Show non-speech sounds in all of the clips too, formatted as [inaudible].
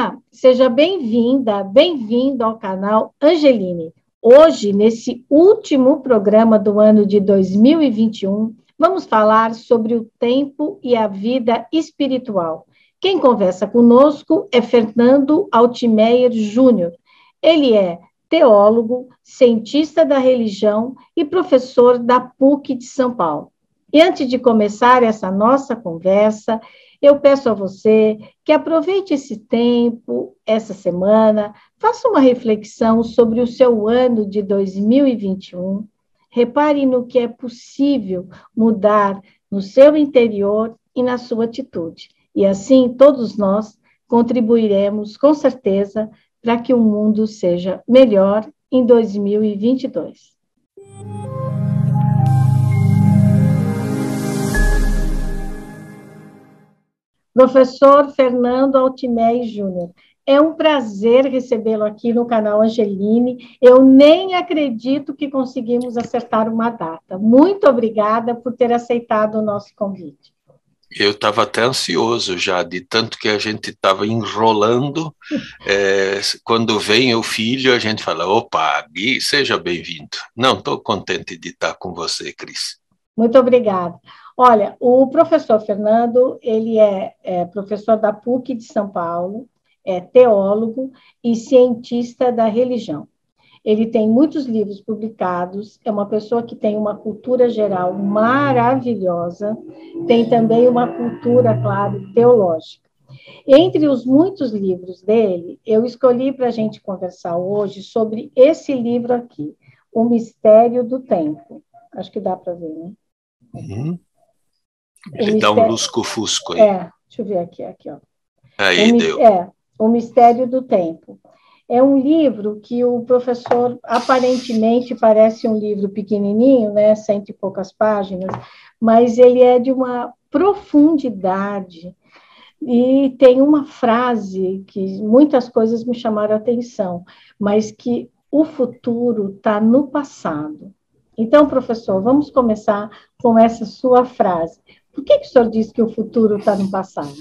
Olá, seja bem-vinda, bem-vindo ao canal Angeline. Hoje, nesse último programa do ano de 2021, vamos falar sobre o tempo e a vida espiritual. Quem conversa conosco é Fernando Altimeyer Júnior. Ele é teólogo, cientista da religião e professor da PUC de São Paulo. E antes de começar essa nossa conversa, eu peço a você que aproveite esse tempo, essa semana, faça uma reflexão sobre o seu ano de 2021. Repare no que é possível mudar no seu interior e na sua atitude. E assim, todos nós contribuiremos, com certeza, para que o mundo seja melhor em 2022. Professor Fernando Altimei Júnior. É um prazer recebê-lo aqui no canal Angeline. Eu nem acredito que conseguimos acertar uma data. Muito obrigada por ter aceitado o nosso convite. Eu estava até ansioso já, de tanto que a gente estava enrolando. [laughs] É, quando vem o filho, a gente fala: opa, Gui, seja bem-vindo. Não, estou contente de estar com você, Cris. Muito obrigada. Olha, o professor Fernando, ele é, é professor da PUC de São Paulo, é teólogo e cientista da religião. Ele tem muitos livros publicados, é uma pessoa que tem uma cultura geral maravilhosa, tem também uma cultura, claro, teológica. Entre os muitos livros dele, eu escolhi para a gente conversar hoje sobre esse livro aqui, O Mistério do Tempo. Acho que dá para ver, né? Uhum. Ele dá um lusco-fusco aí. É, deixa eu ver aqui, aqui, ó. Aí, o, deu. É, O Mistério do Tempo. É um livro que o professor, aparentemente, parece um livro pequenininho, né, cento e poucas páginas, mas ele é de uma profundidade e tem uma frase que muitas coisas me chamaram a atenção, mas que o futuro está no passado. Então, professor, vamos começar com essa sua frase. Por que, que o senhor diz que o futuro está no passado?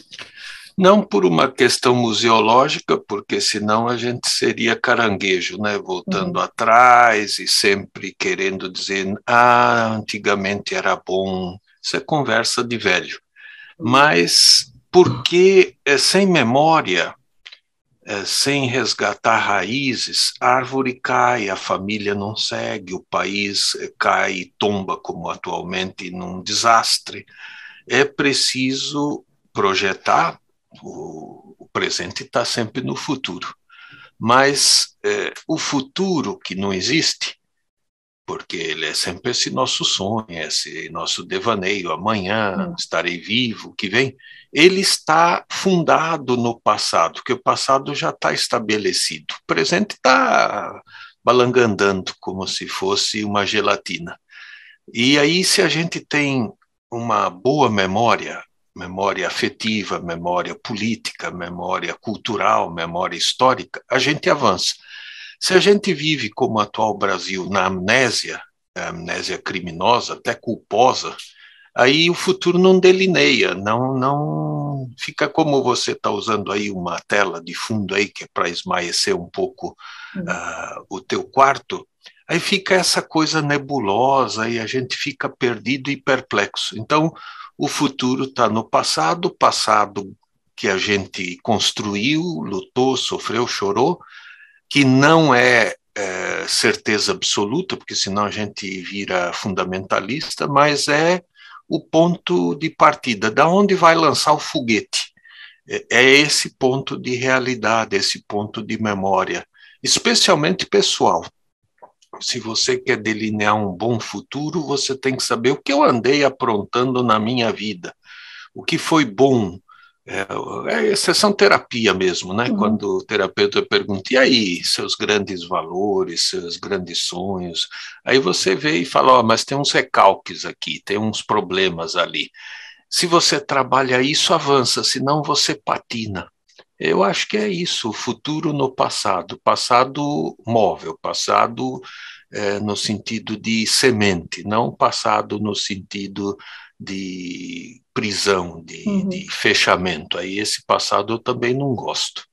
Não por uma questão museológica, porque senão a gente seria caranguejo, né? voltando uhum. atrás e sempre querendo dizer, ah, antigamente era bom. Isso é conversa de velho. Uhum. Mas porque é, sem memória, é, sem resgatar raízes, a árvore cai, a família não segue, o país é, cai e tomba, como atualmente, num desastre é preciso projetar, o, o presente está sempre no futuro, mas é, o futuro que não existe, porque ele é sempre esse nosso sonho, esse nosso devaneio, amanhã hum. estarei vivo, que vem, ele está fundado no passado, porque o passado já está estabelecido, o presente está balangandando como se fosse uma gelatina. E aí, se a gente tem uma boa memória, memória afetiva, memória política, memória cultural, memória histórica, a gente avança. Se a gente vive como o atual Brasil na amnésia, amnésia criminosa, até culposa, aí o futuro não delineia, não não fica como você está usando aí uma tela de fundo aí que é para esmaecer um pouco uh, o teu quarto, Aí fica essa coisa nebulosa e a gente fica perdido e perplexo. Então, o futuro está no passado, passado que a gente construiu, lutou, sofreu, chorou, que não é, é certeza absoluta, porque senão a gente vira fundamentalista, mas é o ponto de partida, da onde vai lançar o foguete. É, é esse ponto de realidade, esse ponto de memória, especialmente pessoal se você quer delinear um bom futuro, você tem que saber o que eu andei aprontando na minha vida, o que foi bom. É, é sessão terapia mesmo, né? Uhum. Quando o terapeuta pergunta, e aí, seus grandes valores, seus grandes sonhos? Aí você vê e fala, oh, mas tem uns recalques aqui, tem uns problemas ali. Se você trabalha isso, avança, senão você patina. Eu acho que é isso, o futuro no passado, passado móvel, passado é, no sentido de semente, não passado no sentido de prisão, de, uhum. de, fechamento. Aí esse passado eu também não gosto.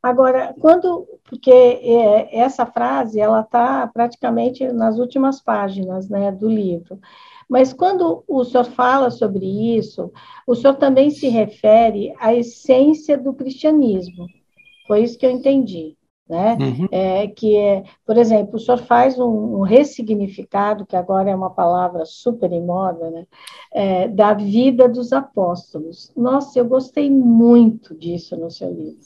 Agora, quando, porque é, essa frase, ela está praticamente nas últimas páginas, né, do livro, mas quando o senhor fala sobre isso, o senhor também se refere à essência do cristianismo, foi isso que eu entendi né? Uhum. É, que é, por exemplo, o senhor faz um, um, ressignificado, que agora é uma palavra super em moda, né? É, da vida dos apóstolos. Nossa, eu gostei muito disso no seu livro,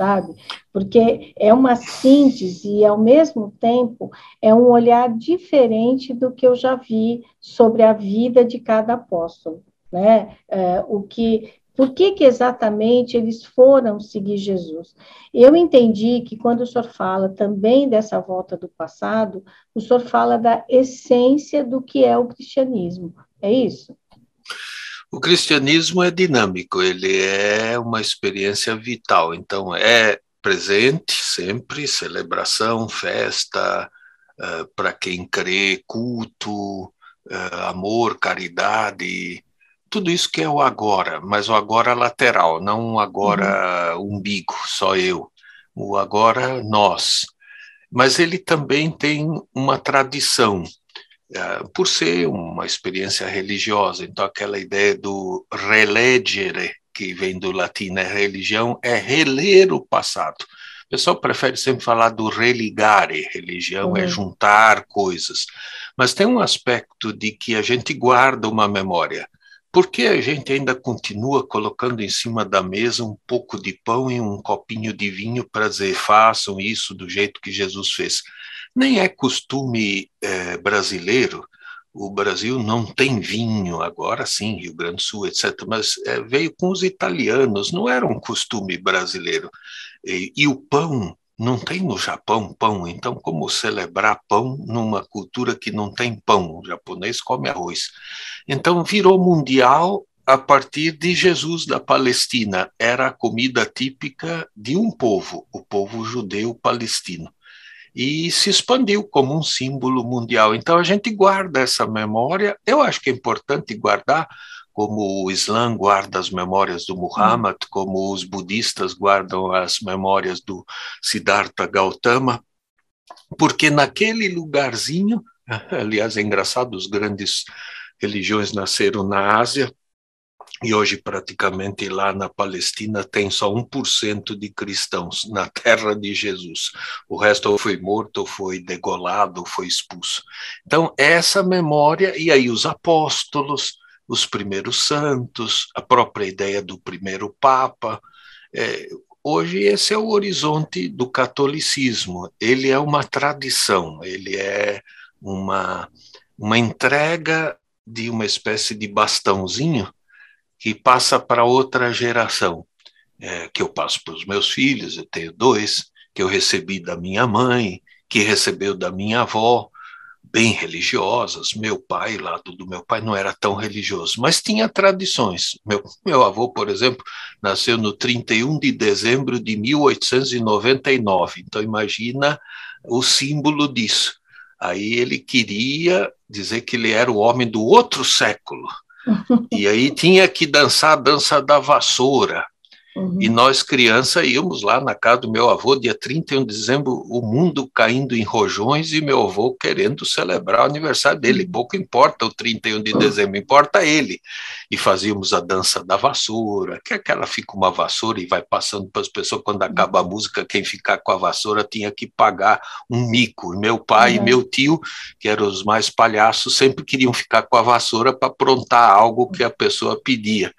sabe? Porque é uma síntese e, ao mesmo tempo, é um olhar diferente do que eu já vi sobre a vida de cada apóstolo. Né? É, o que por que, que exatamente eles foram seguir Jesus? Eu entendi que quando o senhor fala também dessa volta do passado, o senhor fala da essência do que é o cristianismo. É isso? O cristianismo é dinâmico, ele é uma experiência vital, então é presente sempre, celebração, festa, uh, para quem crê, culto, uh, amor, caridade, tudo isso que é o agora, mas o agora lateral, não o agora uhum. umbigo, só eu. O agora nós. Mas ele também tem uma tradição, por ser uma experiência religiosa. Então, aquela ideia do relegere, que vem do latim, é religião, é reler o passado. O pessoal prefere sempre falar do religare, religião é uhum. é juntar coisas. Mas tem um aspecto de que a gente guarda uma memória. Por que a gente ainda continua colocando em cima da mesa um pouco de pão e um copinho de vinho para dizer façam isso do jeito que Jesus fez? Nem é costume é, brasileiro. O Brasil não tem vinho, agora sim, Rio Grande do Sul, etc., mas é, veio com os italianos, não era um costume brasileiro. E, e o pão não tem no Japão pão, então como celebrar pão numa cultura que não tem pão? O japonês come arroz. Então virou mundial a partir de Jesus da Palestina. Era a comida típica de um povo, o povo judeu palestino. E se expandiu como um símbolo mundial. Então a gente guarda essa memória. Eu acho que é importante guardar como o Islã guarda as memórias do Muhammad, como os budistas guardam as memórias do Siddhartha Gautama, porque naquele lugarzinho, [laughs] aliás, é engraçado, os grandes religiões nasceram na Ásia, e hoje praticamente lá na Palestina tem só 1% de cristãos na terra de Jesus. O resto foi morto, foi degolado, foi expulso. Então, essa memória, e aí os apóstolos, os primeiros santos, a própria ideia do primeiro Papa. É, hoje, esse é o horizonte do catolicismo. Ele é uma tradição, ele é uma, uma entrega de uma espécie de bastãozinho que passa para outra geração, é, que eu passo para os meus filhos, eu tenho dois, que eu recebi da minha mãe, que recebeu da minha avó, bem religiosas. Meu pai, lado do meu pai, não era tão religioso, mas tinha tradições. Meu, meu avô, por exemplo, nasceu no 31 de dezembro de 1899. Então, imagina o símbolo disso. Aí ele queria dizer que ele era o homem do outro século. [laughs] E aí tinha que dançar a dança da vassoura. Uhum. E nós, criança, íamos lá na casa do meu avô, dia 31 de dezembro, o mundo caindo em rojões e meu avô querendo celebrar o aniversário dele. Uhum. Pouco importa o 31 de dezembro, importa ele. E fazíamos a dança da vassoura, que é aquela fica uma vassoura e vai passando para as pessoas. Quando acaba a música, quem ficar com a vassoura tinha que pagar um mico. Meu pai uhum. e meu tio, que eram os mais palhaços, sempre queriam ficar com a vassoura para aprontar algo que a pessoa pedia.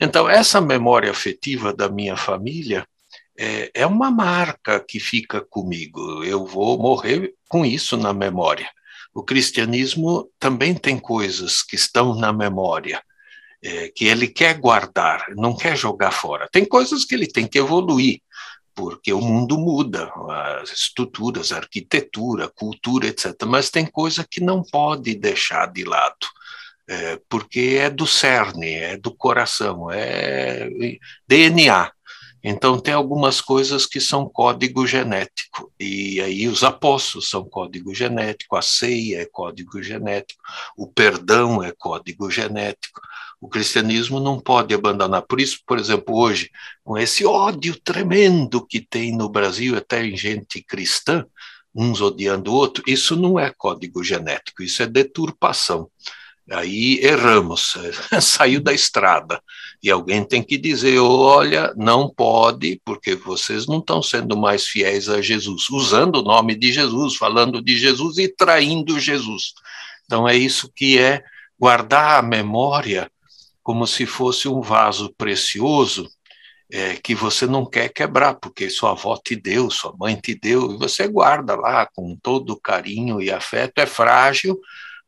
Então, essa memória afetiva da minha família é, é uma marca que fica comigo. Eu vou morrer com isso na memória. O cristianismo também tem coisas que estão na memória, é, que ele quer guardar, não quer jogar fora. Tem coisas que ele tem que evoluir, porque o mundo muda, as estruturas, a arquitetura, a cultura, etc. Mas tem coisa que não pode deixar de lado é, porque é do cerne, é do coração, é DNA. Então, tem algumas coisas que são código genético, e aí os apóstolos são código genético, a ceia é código genético, o perdão é código genético, O cristianismo não pode abandonar. Por isso, por exemplo, hoje, com esse ódio tremendo que tem no Brasil, até em gente cristã, uns odiando o outro, isso não é código genético, isso é deturpação. Aí erramos, [laughs] saiu da estrada. E alguém tem que dizer: olha, não pode, porque vocês não estão sendo mais fiéis a Jesus, usando o nome de Jesus, falando de Jesus e traindo Jesus. Então é isso que é guardar a memória como se fosse um vaso precioso é, que você não quer quebrar, porque sua avó te deu, sua mãe te deu, e você guarda lá com todo carinho e afeto. É frágil,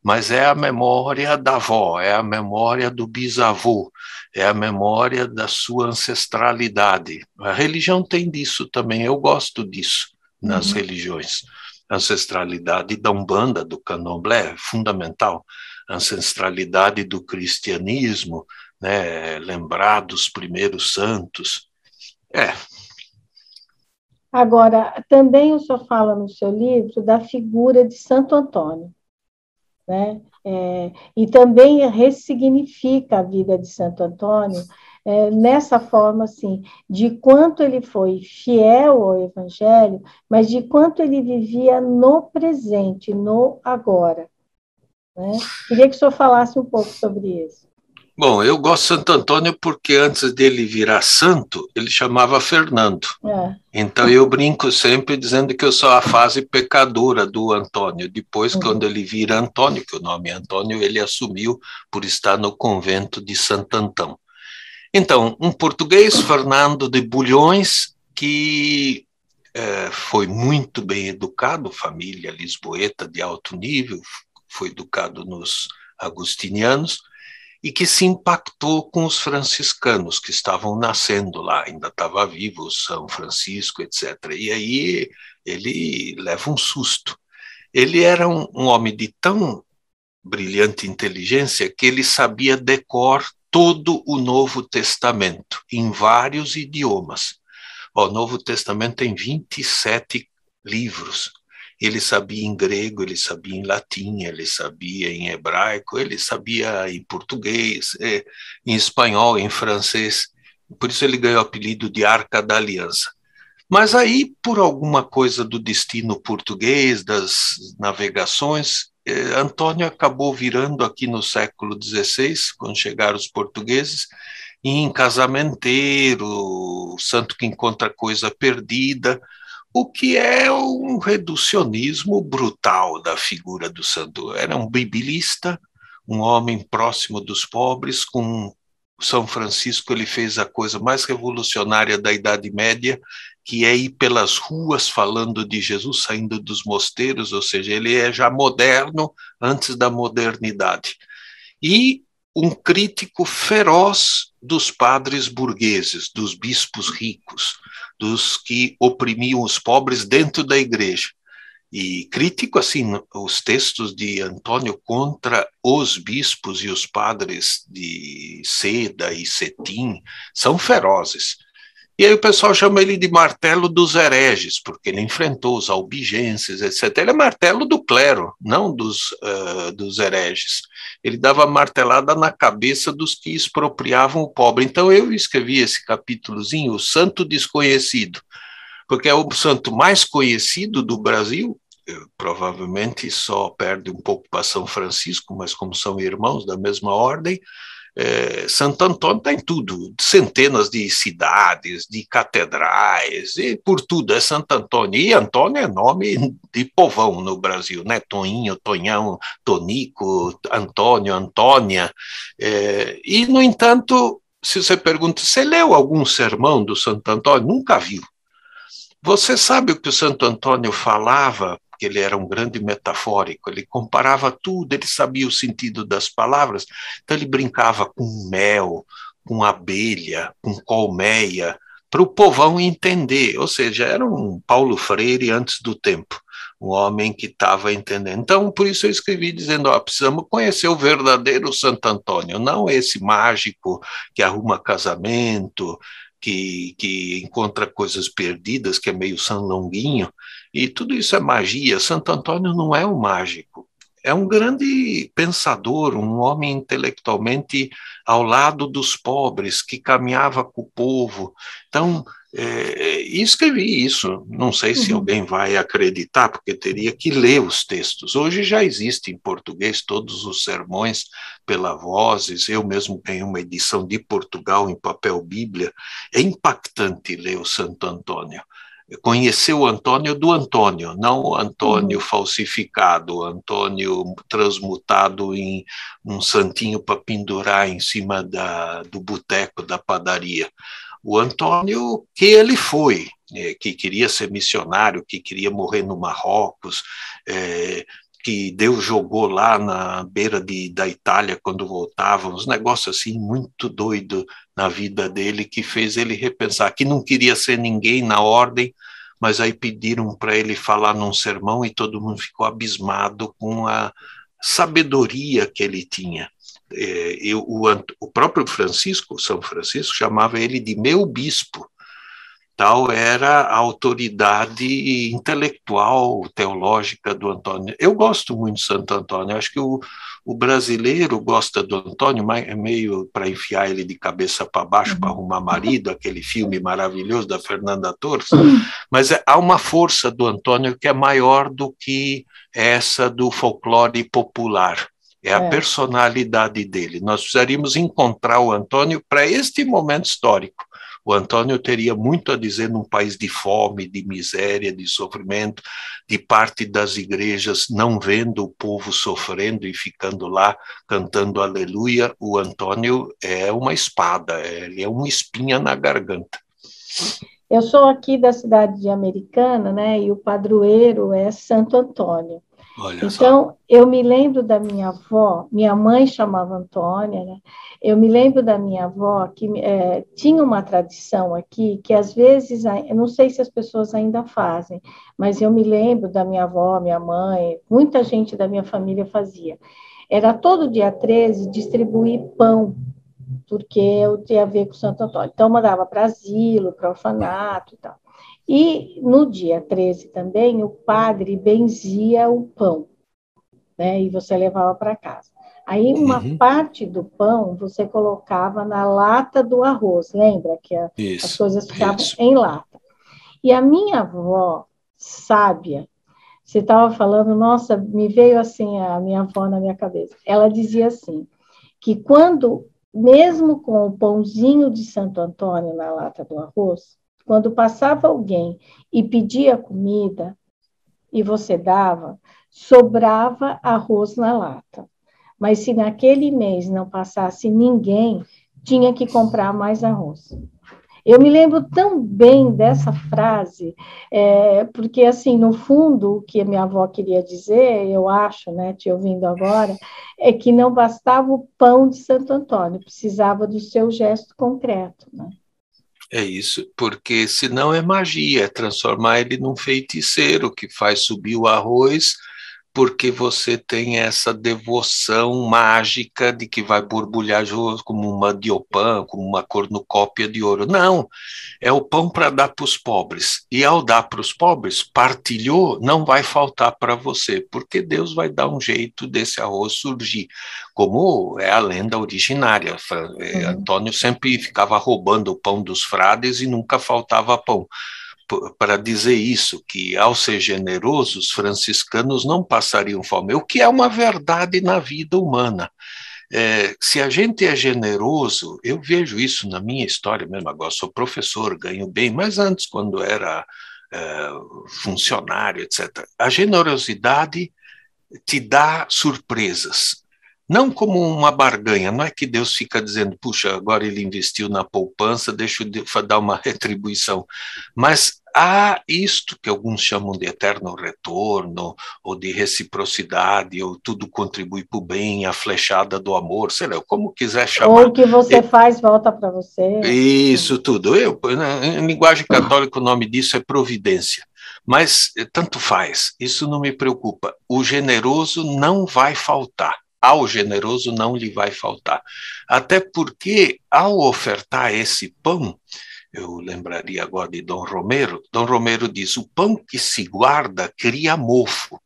mas é a memória da avó, é a memória do bisavô, é a memória da sua ancestralidade. A religião tem disso também, eu gosto disso nas uhum. religiões. A ancestralidade da Umbanda, do Candomblé, é fundamental. Ancestralidade do cristianismo, né, lembrar dos primeiros santos. É. Agora, também o senhor fala no seu livro da figura de Santo Antônio né? É, e também ressignifica a vida de Santo Antônio é, nessa forma, assim, de quanto ele foi fiel ao Evangelho, mas de quanto ele vivia no presente, no agora. Né? Queria que o senhor falasse um pouco sobre isso. Bom, eu gosto de Santo Antônio porque antes dele virar santo, ele chamava Fernando. É. Então eu brinco sempre dizendo que eu sou a fase pecadora do Antônio. Depois, uhum. quando ele vira Antônio, que o nome é Antônio, ele assumiu por estar no convento de Santo Antão. Então, um português, Fernando de Bulhões, que é, foi muito bem educado, família lisboeta de alto nível, foi educado nos agustinianos, e que se impactou com os franciscanos que estavam nascendo lá, ainda estava vivo São Francisco, etc. E aí ele leva um susto. Ele era um, um homem de tão brilhante inteligência que ele sabia decor todo o Novo Testamento, em vários idiomas. O Novo Testamento tem 27 livros, ele sabia em grego, ele sabia em latim, ele sabia em hebraico, ele sabia em português, é, em espanhol, em francês. Por isso ele ganhou o apelido de Arca da Aliança. Mas aí, por alguma coisa do destino português, das navegações, eh, Antônio acabou virando aqui no século XVI, quando chegaram os portugueses, em casamenteiro, santo que encontra coisa perdida, o que é um reducionismo brutal da figura do santo. Era um bibilista, um homem próximo dos pobres, com São Francisco ele fez a coisa mais revolucionária da Idade Média, que é ir pelas ruas falando de Jesus, saindo dos mosteiros, ou seja, ele é já moderno antes da modernidade. E um crítico feroz dos padres burgueses, dos bispos ricos dos que oprimiam os pobres dentro da igreja. E crítico, assim, os textos de Antônio contra os bispos e os padres de Seda e Cetim são ferozes. E aí o pessoal chama ele de martelo dos hereges, porque ele enfrentou os albigenses, etc. Ele é martelo do clero, não dos, uh, dos hereges. Ele dava martelada na cabeça dos que expropriavam o pobre. Então eu escrevi esse capítulozinho, O Santo Desconhecido, porque é o santo mais conhecido do Brasil, provavelmente só perde um pouco para São Francisco, mas como são irmãos da mesma ordem, é, Santo Antônio está em tudo, centenas de cidades, de catedrais, e por tudo é Santo Antônio. E Antônio é nome de povão no Brasil, né? Toninho, Tonhão, Tonico, Antônio, Antônia. É, e, no entanto, se você pergunta, você leu algum sermão do Santo Antônio? Nunca viu. Você sabe o que o Santo Antônio falava porque ele era um grande metafórico, ele comparava tudo, ele sabia o sentido das palavras, então ele brincava com mel, com abelha, com colmeia, para o povão entender, ou seja, era um Paulo Freire antes do tempo, um homem que estava entendendo. Então, por isso eu escrevi dizendo, ó, precisamos conhecer o verdadeiro Santo Antônio, não esse mágico que arruma casamento, que, que encontra coisas perdidas, que é meio São Longuinho, e tudo isso é magia. Santo Antônio não é um mágico, é um grande pensador, um homem intelectualmente ao lado dos pobres, que caminhava com o povo. Então, é, escrevi isso. Não sei se uhum. alguém vai acreditar, porque teria que ler os textos. Hoje já existe em português todos os sermões pela Vozes. Eu mesmo tenho uma edição de Portugal em papel Bíblia. É impactante ler o Santo Antônio. Conhecer o Antônio do Antônio, não o Antônio uhum. falsificado, o Antônio transmutado em um santinho para pendurar em cima da, do boteco da padaria o Antônio que ele foi, é, que queria ser missionário, que queria morrer no Marrocos, é, que Deus jogou lá na beira de, da Itália quando voltava, uns negócios assim muito doido na vida dele que fez ele repensar que não queria ser ninguém na ordem, mas aí pediram para ele falar num sermão e todo mundo ficou abismado com a sabedoria que ele tinha é, eu, o, o próprio Francisco, São Francisco, chamava ele de meu bispo. Tal era a autoridade intelectual, teológica do Antônio. Eu gosto muito de Santo Antônio, acho que o, o brasileiro gosta do Antônio, mas é meio para enfiar ele de cabeça para baixo uhum. para arrumar marido, aquele filme maravilhoso da Fernanda Torres, mas é, há uma força do Antônio que é maior do que essa do folclore popular é a é. personalidade dele. Nós precisaríamos encontrar o Antônio para este momento histórico. O Antônio teria muito a dizer num país de fome, de miséria, de sofrimento, de parte das igrejas não vendo o povo sofrendo e ficando lá cantando aleluia. O Antônio é uma espada, ele é uma espinha na garganta. Eu sou aqui da cidade de Americana, né? E o padroeiro é Santo Antônio. Olha então, só. eu me lembro da minha avó, minha mãe chamava Antônia, né? Eu me lembro da minha avó que é, tinha uma tradição aqui que às vezes, eu não sei se as pessoas ainda fazem, mas eu me lembro da minha avó, minha mãe, muita gente da minha família fazia. Era todo dia 13 distribuir pão, porque eu tinha a ver com Santo Antônio. Então, mandava para asilo, para orfanato e tal. E no dia 13 também, o padre benzia o pão, né? E você levava para casa. Aí, uma uhum. parte do pão você colocava na lata do arroz, lembra que a, isso, as coisas ficavam isso. em lata. E a minha avó, sábia, você estava falando, nossa, me veio assim a minha avó na minha cabeça. Ela dizia assim, que quando, mesmo com o pãozinho de Santo Antônio na lata do arroz, quando passava alguém e pedia comida e você dava, sobrava arroz na lata. Mas se naquele mês não passasse ninguém, tinha que comprar mais arroz. Eu me lembro tão bem dessa frase, é, porque, assim, no fundo, o que minha avó queria dizer, eu acho, né, te ouvindo agora, é que não bastava o pão de Santo Antônio, precisava do seu gesto concreto, né? É isso, porque senão é magia, é transformar ele num feiticeiro que faz subir o arroz porque você tem essa devoção mágica de que vai borbulhar como uma diopan, como uma cornucópia de ouro. Não, é o pão para dar para os pobres. E ao dar para os pobres, partilhou, não vai faltar para você, porque Deus vai dar um jeito desse arroz surgir, como é a lenda originária. Uhum. Antônio sempre ficava roubando o pão dos frades e nunca faltava pão para dizer isso, que ao ser generoso, os franciscanos não passariam fome, o que é uma verdade na vida humana. É, se a gente é generoso, eu vejo isso na minha história mesmo, agora sou professor, ganho bem, mas antes, quando era é, funcionário, etc., a generosidade te dá surpresas. Não como uma barganha, não é que Deus fica dizendo, puxa, agora ele investiu na poupança, deixa eu dar uma [laughs] retribuição. Mas há isto que alguns chamam de eterno retorno, ou de reciprocidade, ou tudo contribui para o bem, a flechada do amor, sei lá, como quiser chamar. Ou o que você faz volta para você. Isso tudo. Eu, em linguagem católica, o nome disso é providência. Mas tanto faz, isso não me preocupa. O generoso não vai faltar ao generoso não lhe vai faltar. Até porque, ao ofertar esse pão, eu lembraria agora de Dom Romero, Dom Romero diz: o pão que se guarda cria mofo.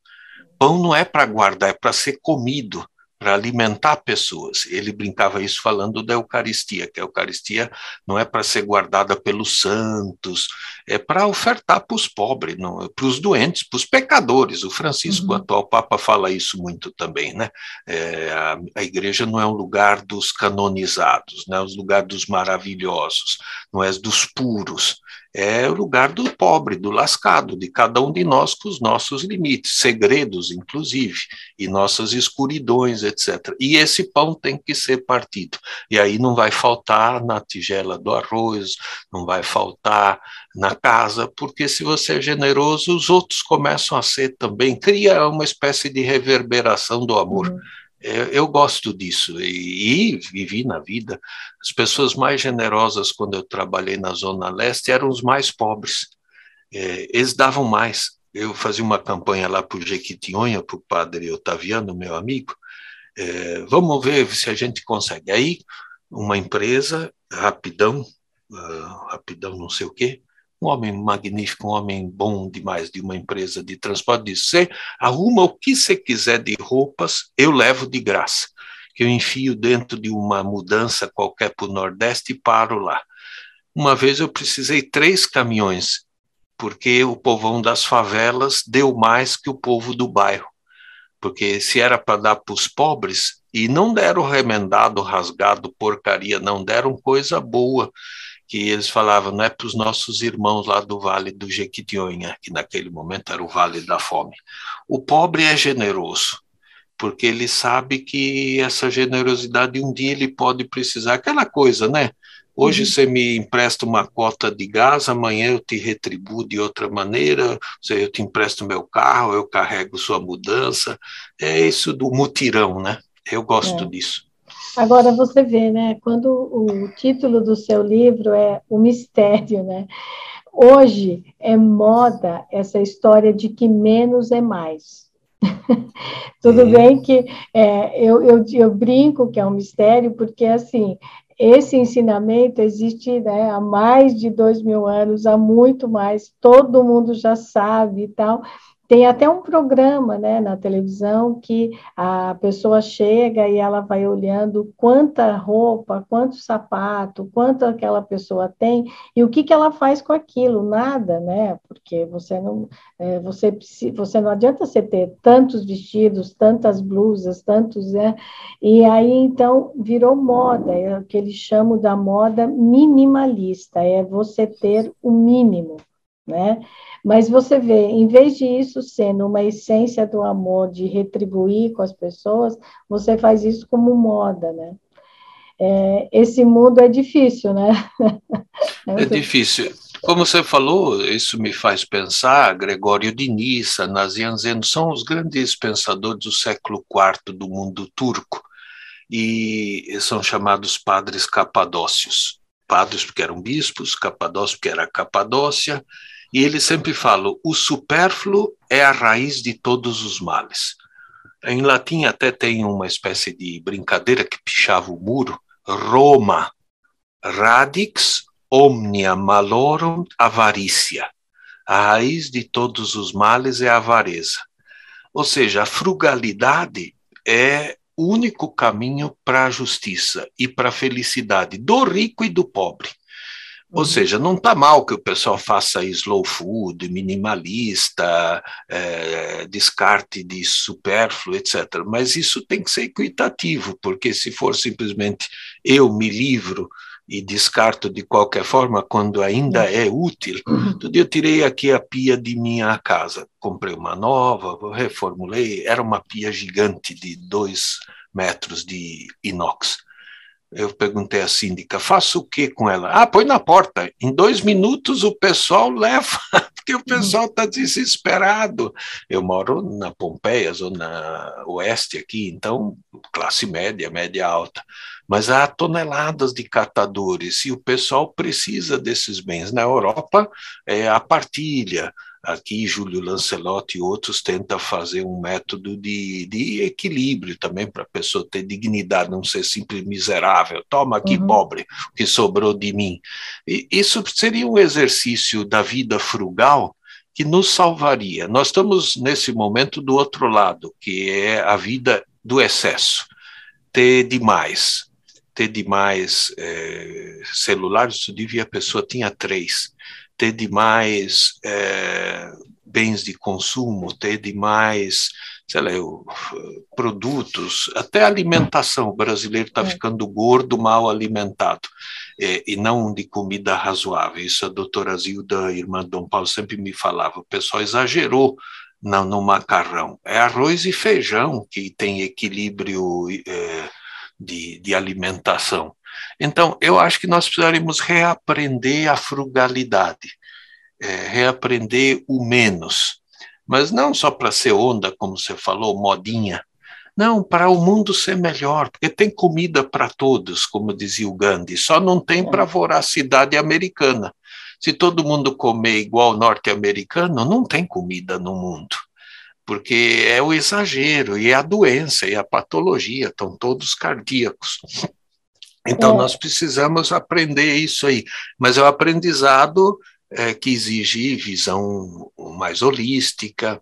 pão não é para guardar, é para ser comido para alimentar pessoas. Ele brincava isso falando da Eucaristia, que a Eucaristia não é para ser guardada pelos santos, é para ofertar para os pobres, para os doentes, para os pecadores. O Francisco, uhum. atual Papa, fala isso muito também, né? É, a, a, igreja não é um lugar dos canonizados, não é um lugar dos maravilhosos, não é dos puros, é o lugar do pobre, do lascado, de cada um de nós com os nossos limites, segredos, inclusive, e nossas escuridões, etc. E esse pão tem que ser partido. E aí não vai faltar na tigela do arroz, não vai faltar na casa, porque se você é generoso, os outros começam a ser também. Cria uma espécie de reverberação do amor. Uhum. Eu, eu, gosto disso e, e, vivi na vida. As pessoas mais generosas quando eu trabalhei na Zona Leste eram os mais pobres. É, eles davam mais. Eu fazia uma campanha lá para o Jequitinhonha, para o padre Otaviano, meu amigo. É, vamos ver se a gente consegue. Aí, uma empresa, rapidão, uh, rapidão não sei o quê, um homem magnífico, um homem bom demais de uma empresa de transporte, disse: Você arruma o que você quiser de roupas, eu levo de graça. Que eu enfio dentro de uma mudança qualquer para o Nordeste e paro lá. Uma vez eu precisei três caminhões, porque o povão das favelas deu mais que o povo do bairro. Porque se era para dar para os pobres, e não deram remendado, rasgado, porcaria, não deram coisa boa que eles falavam, não é para os nossos irmãos lá do Vale do Jequitinhonha, que naquele momento era o Vale da Fome. O pobre é generoso, porque ele sabe que essa generosidade um dia ele pode precisar, aquela coisa, né? Hoje uhum. você me empresta uma cota de gás, amanhã eu te retribuo de outra maneira, eu te empresto meu carro, eu carrego sua mudança. É isso do mutirão, né? Eu gosto é. disso. Agora você vê, né? Quando o título do seu livro é O Mistério, né? Hoje é moda essa história de que menos é mais. [laughs] Tudo bem que é, eu, eu, eu brinco que é um mistério, porque assim esse ensinamento existe né, há mais de dois mil anos, há muito mais, todo mundo já sabe e tal, tem até um programa né, na televisão que a pessoa chega e ela vai olhando quanta roupa, quanto sapato, quanto aquela pessoa tem e o que, que ela faz com aquilo, nada, né? Porque você não, é, você, você não adianta você ter tantos vestidos, tantas blusas, tantos, né? E aí então virou moda, é o que eles chamam da moda minimalista, é você ter o mínimo, né? Mas você vê, em vez de isso sendo uma essência do amor, de retribuir com as pessoas, você faz isso como moda, né? É, esse mundo é difícil, né? [laughs] É, difícil. Como você falou, isso me faz pensar, Gregório de Nissa, Nazian Zeno, são os grandes pensadores do século IV do mundo turco, e são chamados padres capadócios. Padres porque eram bispos, capadócios porque era Capadócia, e ele sempre fala: o supérfluo é a raiz de todos os males. Em latim até tem uma espécie de brincadeira que pichava o muro: Roma, radix omnia malorum avarícia. A raiz de todos os males é a avareza. Ou seja, a frugalidade é o único caminho para a justiça e para a felicidade do rico e do pobre. Ou uhum. seja, não está mal que o pessoal faça slow food, minimalista, é, descarte de supérfluo, etc. Mas isso tem que ser equitativo, porque se for simplesmente eu me livro e descarto de qualquer forma quando ainda é útil. Uhum. Todo dia eu tirei aqui a pia de minha casa, comprei uma nova, reformulei, era uma pia gigante de dois metros de inox eu perguntei à síndica, faço o que com ela? Ah, põe na porta. Em dois minutos o pessoal leva, [laughs] porque o pessoal está desesperado. Eu moro na Pompeia, zona oeste aqui, então classe média, média alta. Mas há toneladas de catadores e o pessoal precisa desses bens. Na Europa, é a partilha, Aqui, Júlio Lancelotti e outros tentam fazer um método de, de equilíbrio também para a pessoa ter dignidade, não ser simples miserável. Toma aqui, uhum. pobre, o que sobrou de mim. E isso seria um exercício da vida frugal que nos salvaria. Nós estamos nesse momento do outro lado, que é a vida do excesso. Ter demais, ter demais é, celulares, devia a pessoa tinha três, ter demais é, bens de consumo, ter demais, sei lá, eu, produtos, até alimentação. O brasileiro está é. ficando gordo, mal alimentado é, e não de comida razoável. Isso a doutora Zilda, irmã de Dom Paulo, sempre me falava. O pessoal exagerou no, no macarrão. É arroz e feijão que tem equilíbrio é, de, de alimentação. Então, eu acho que nós precisaríamos reaprender a frugalidade, é, reaprender o menos. Mas não só para ser onda, como você falou, modinha, não, para o mundo ser melhor, porque tem comida para todos, como dizia o Gandhi, só não tem para a voracidade americana. Se todo mundo comer igual norte-americano, não tem comida no mundo, porque é o exagero, e a doença, e a patologia, estão todos cardíacos. Então, é. nós precisamos aprender isso aí, mas é o aprendizado é, que exige visão mais holística,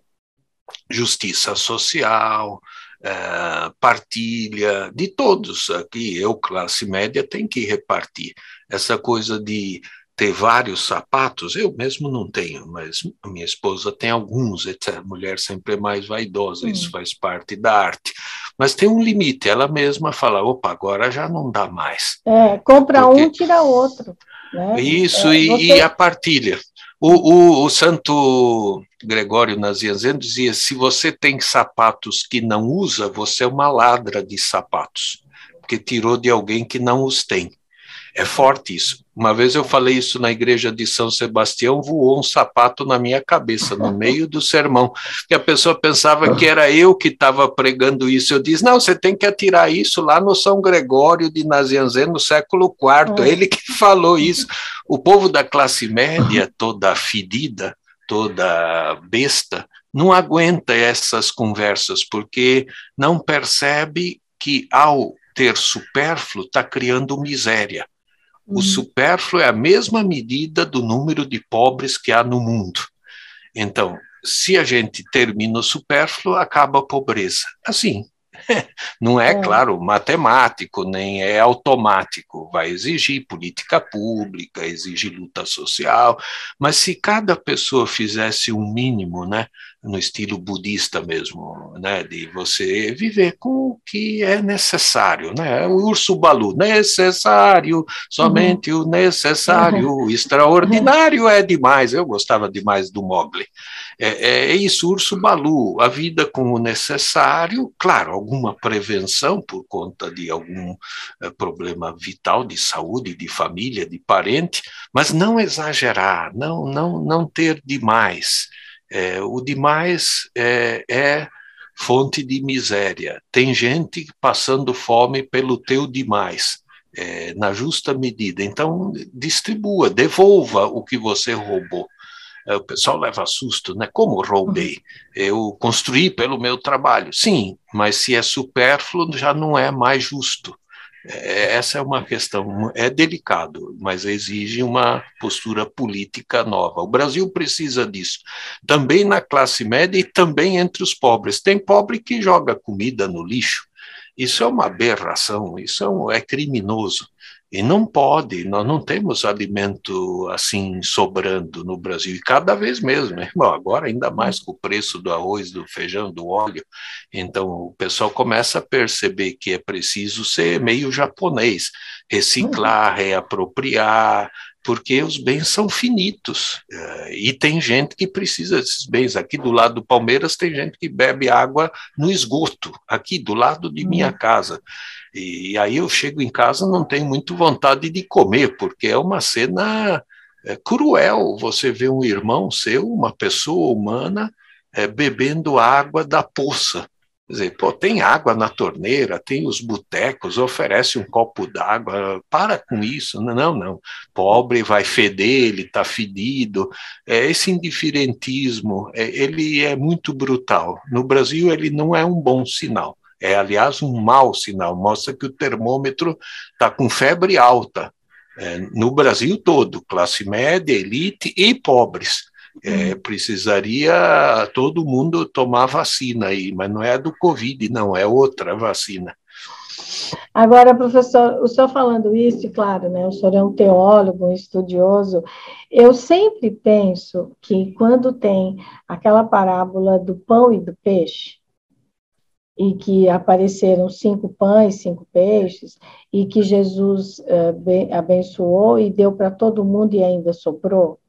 justiça social, uh, partilha de todos aqui. Eu, classe média, tem que repartir. Essa coisa de ter vários sapatos, eu mesmo não tenho, mas a minha esposa tem alguns, etc. A mulher sempre é mais vaidosa, hum. isso faz parte da arte. Mas tem um limite, ela mesma fala, opa, agora já não dá mais. É, compra Porque... um, tira outro. Né? Isso, é, e, você... e a partilha. O, o, o santo Gregório Nazianzen dizia: se você tem sapatos que não usa, você é uma ladra de sapatos, porque tirou de alguém que não os tem. É forte isso. Uma vez eu falei isso na igreja de São Sebastião, voou um sapato na minha cabeça, no meio do sermão, e a pessoa pensava que era eu que estava pregando isso. Eu disse: não, você tem que atirar isso lá no São Gregório de Nazianzen, no século IV. É ele que falou isso. O povo da classe média, toda fedida, toda besta, não aguenta essas conversas, porque não percebe que, ao ter supérfluo, está criando miséria. O uhum. supérfluo é a mesma medida do número de pobres que há no mundo. Então, se a gente termina o supérfluo, acaba a pobreza. Assim, [laughs] não é, é, claro, matemático, nem é automático. Vai exigir política pública, exigir luta social, mas se cada pessoa fizesse um mínimo, né, no estilo budista mesmo, né, de você viver com o que é necessário, né, o urso balu, necessário, somente uhum. o necessário, o extraordinário é demais, eu gostava demais do Mogli, é, é isso, urso balu, a vida com o necessário, claro, alguma prevenção por conta de algum é, problema vital de saúde, de família, de parente, mas não exagerar, não, não, não ter demais, é, o demais é, é fonte de miséria. Tem gente passando fome pelo teu demais. É, na justa medida. Então, distribua, devolva o que você roubou. É, o pessoal leva susto, né? Como roubei? Eu construí pelo meu trabalho. Sim, mas se é supérfluo, já não é mais justo. É, essa é uma questão, é delicado, mas exige uma postura política nova. O Brasil precisa disso, também na classe média e também entre os pobres. Tem pobre que joga comida no lixo, isso é uma aberração, isso é, um, é criminoso. E não pode, nós não temos alimento assim sobrando no Brasil, e cada vez mesmo, né? Bom, agora ainda mais com o preço do arroz, do feijão, do óleo. Então o pessoal começa a perceber que é preciso ser meio japonês, reciclar, reapropriar, porque os bens são finitos eh, e tem gente que precisa desses bens. Aqui do lado do Palmeiras tem gente que bebe água no esgoto, aqui do lado de minha uhum. casa. E aí eu chego em casa não tenho muito vontade de comer, porque é uma cena é, cruel. Você vê um irmão seu, uma pessoa humana, é, bebendo água da poça. Quer dizer, pô, tem água na torneira, tem os botecos, oferece um copo d'água, para com isso. Não, não. Pobre vai feder, ele está fedido. É, esse indiferentismo, é, ele é muito brutal. No Brasil, ele não é um bom sinal. É, aliás, um mau sinal, mostra que o termômetro está com febre alta é, no Brasil todo, classe média, elite e pobres. É, precisaria todo mundo tomar vacina aí, mas não é a do Covid, não, é outra vacina. Agora, professor, o senhor falando isso, claro, né, o senhor é um teólogo, um estudioso, eu sempre penso que quando tem aquela parábola do pão e do peixe, e que apareceram cinco pães, cinco peixes, e que Jesus uh, abençoou e deu para todo mundo e ainda sobrou,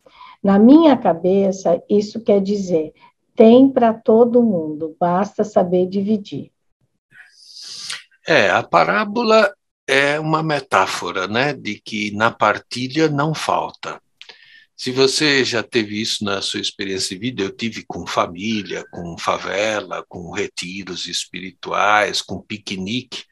na minha cabeça, isso quer dizer, tem para todo mundo, basta saber dividir. É, a parábola é uma metáfora, né, de que na partilha não falta. Se você já teve isso na sua experiência de vida, eu tive com família, com favela, com retiros espirituais, com piquenique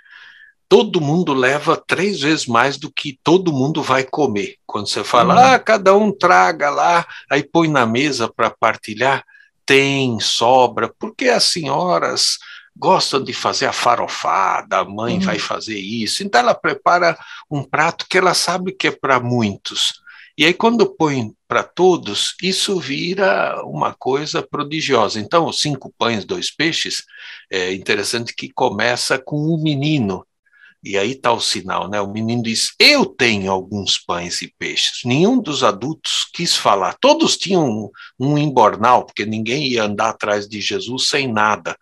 todo mundo leva três vezes mais do que todo mundo vai comer. Quando você fala, uhum. ah, cada um traga lá, aí põe na mesa para partilhar, tem, sobra, porque as senhoras gostam de fazer a farofada, a mãe uhum. vai fazer isso, então ela prepara um prato que ela sabe que é para muitos. E aí, quando põe para todos, isso vira uma coisa prodigiosa. Então, cinco pães, dois peixes, é interessante que começa com um menino e aí está o sinal, né? O menino diz: Eu tenho alguns pães e peixes. Nenhum dos adultos quis falar. Todos tinham um, um embornal, porque ninguém ia andar atrás de Jesus sem nada. Hum.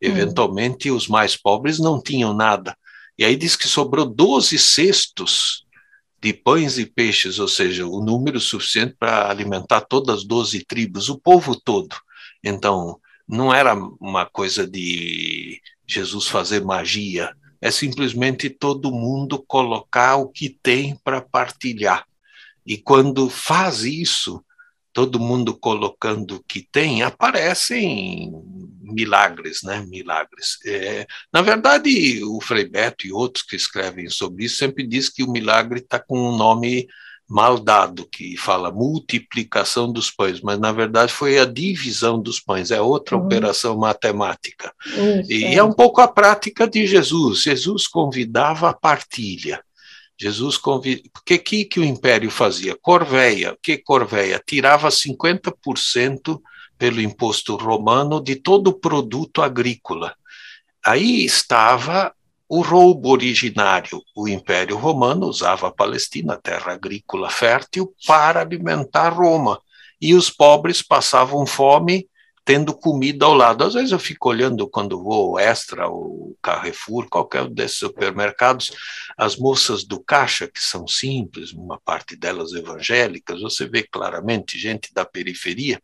Eventualmente, hum. os mais pobres não tinham nada. E aí diz que sobrou 12 cestos de pães e peixes, ou seja, o número suficiente para alimentar todas as 12 tribos, o povo todo. Então, não era uma coisa de Jesus fazer magia é simplesmente todo mundo colocar o que tem para partilhar. E quando faz isso, todo mundo colocando o que tem, aparecem milagres, né? Milagres. É, na verdade, o Frei Beto e outros que escrevem sobre isso sempre diz que o milagre está com um nome mal dado, que fala multiplicação dos pães, mas na verdade foi a divisão dos pães, é outra uhum. operação matemática. Isso, e é. é um pouco a prática de Jesus. Jesus convidava a partilha. Jesus convidava. Porque que, que o império fazia? Corveia. que Corveia? Tirava 50% pelo imposto romano de todo o produto agrícola. Aí estava o roubo originário, o Império Romano usava a Palestina, terra agrícola fértil, para alimentar Roma. E os pobres passavam fome tendo comida ao lado. Às vezes eu fico olhando quando vou ao Extra, ou Carrefour, qualquer desses supermercados, as moças do caixa, que são simples, uma parte delas evangélicas, você vê claramente gente da periferia,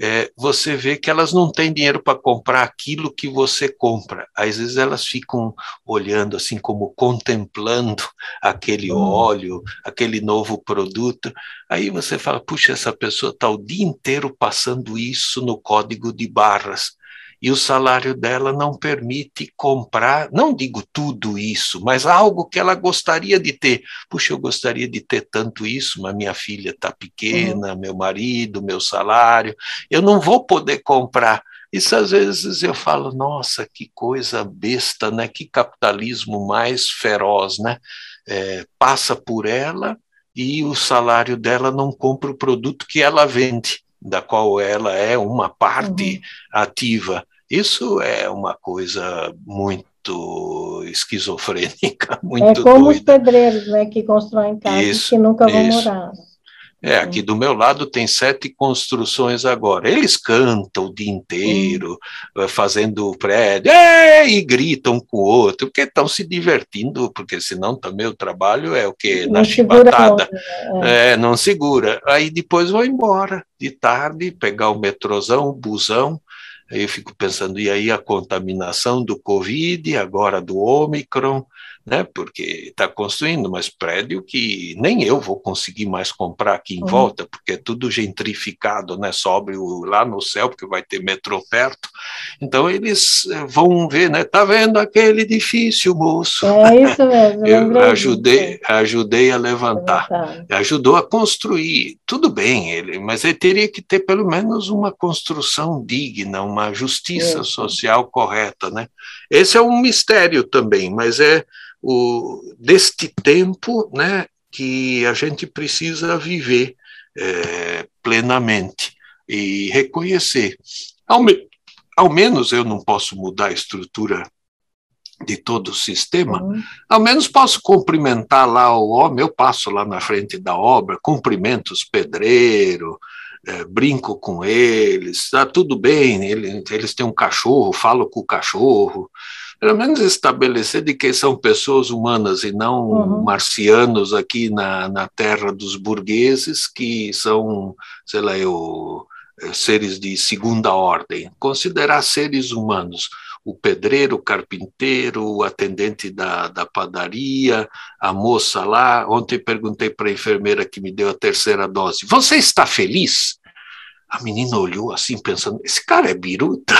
é, você vê que elas não têm dinheiro para comprar aquilo que você compra. Às vezes elas ficam olhando assim como contemplando [laughs] aquele hum. óleo, aquele novo produto. Aí você fala, puxa, essa pessoa está o dia inteiro passando isso no código de barras e o salário dela não permite comprar, não digo tudo isso, mas algo que ela gostaria de ter. Puxa, eu gostaria de ter tanto isso, mas minha filha está pequena, uhum. meu marido, meu salário, eu não vou poder comprar. Isso às vezes eu falo, nossa, que coisa besta, né? Que capitalismo mais feroz, né? É, passa por ela e o salário dela não compra o produto que ela vende, da qual ela é uma parte uhum. ativa. Isso é uma coisa muito esquizofrênica, [laughs] muito É como doida. os pedreiros, né, que constroem casas que nunca vão isso. morar. É, aqui do meu lado tem sete construções agora. Eles cantam o dia inteiro, hum. fazendo prédio, e gritam com o outro, porque estão se divertindo, porque senão também o trabalho é o que? Na chibatada. Né? É. é, não segura. Aí depois vão embora, de tarde, pegar o metrozão, o busão, eu fico pensando, e aí a contaminação do Covid, agora do Omicron, né? Porque está construindo mais prédio que nem eu vou conseguir mais comprar aqui em uhum. volta, porque é tudo gentrificado, né? Sobe o, lá no céu, porque vai ter metrô perto. Então eles eh, vão ver, né? Tá vendo aquele edifício, moço? É isso mesmo. [laughs] eu ajudei, ajudei a levantar. levantar. Ajudou a construir. Tudo bem, ele, mas ele teria que ter pelo menos uma construção digna, uma justiça é. social correta, né? Esse é um mistério também, mas é o, deste tempo né, que a gente precisa viver é, plenamente. e reconhecer. Ao, me, ao menos eu não posso mudar a estrutura de todo o sistema, uhum. ao menos posso cumprimentar lá o homem, eu passo lá na frente da obra, cumprimento os pedreiros, é, brinco com eles, está tudo bem, eles, eles têm um cachorro, falo com o cachorro, pelo menos estabelecer de que são pessoas humanas e não uhum. marcianos aqui na, na terra dos burgueses, que são, sei lá, eu, é, seres de segunda ordem. Considerar seres humanos o pedreiro, o carpinteiro, o atendente da, da padaria, a moça lá. Ontem perguntei para a enfermeira que me deu a terceira dose: Você está feliz? A menina olhou assim, pensando: esse cara é biruta?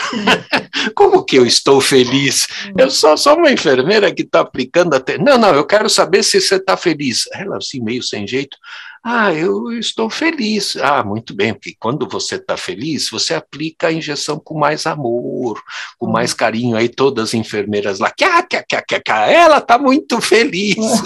[laughs] Como que eu estou feliz? Eu sou só uma enfermeira que está aplicando até. Não, não, eu quero saber se você está feliz. Ela, assim, meio sem jeito. Ah, eu estou feliz. Ah, muito bem, porque quando você está feliz, você aplica a injeção com mais amor, com mais uhum. carinho. Aí todas as enfermeiras lá, cá, cá, cá, cá, ela está muito feliz. [laughs]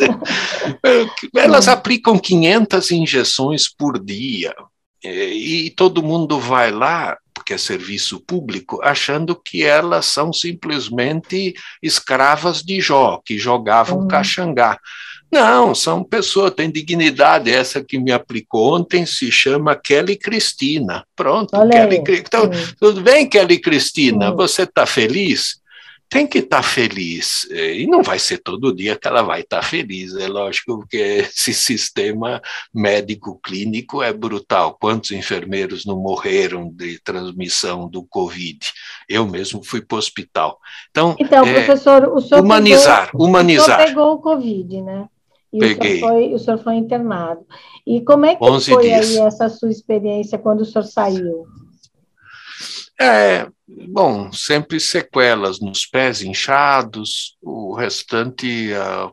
[laughs] Elas aplicam 500 injeções por dia. E todo mundo vai lá, porque é serviço público, achando que elas são simplesmente escravas de Jó, que jogavam uhum. caxangá. Não, são pessoas, têm dignidade. Essa que me aplicou ontem se chama Kelly Cristina. Pronto, Olha Kelly Cristina. Então, tudo bem, Kelly Cristina? Você está feliz? Tem que estar tá feliz. E não vai ser todo dia que ela vai estar tá feliz. É lógico que esse sistema médico clínico é brutal. Quantos enfermeiros não morreram de transmissão do Covid? Eu mesmo fui para o hospital. Então, então é, professor, o senhor humanizar, pegou, humanizar. O senhor pegou o Covid, né? E Peguei. O senhor, foi, o senhor foi internado. E como é que foi dias. aí essa sua experiência quando o senhor saiu? É, bom, sempre sequelas nos pés inchados, o restante, a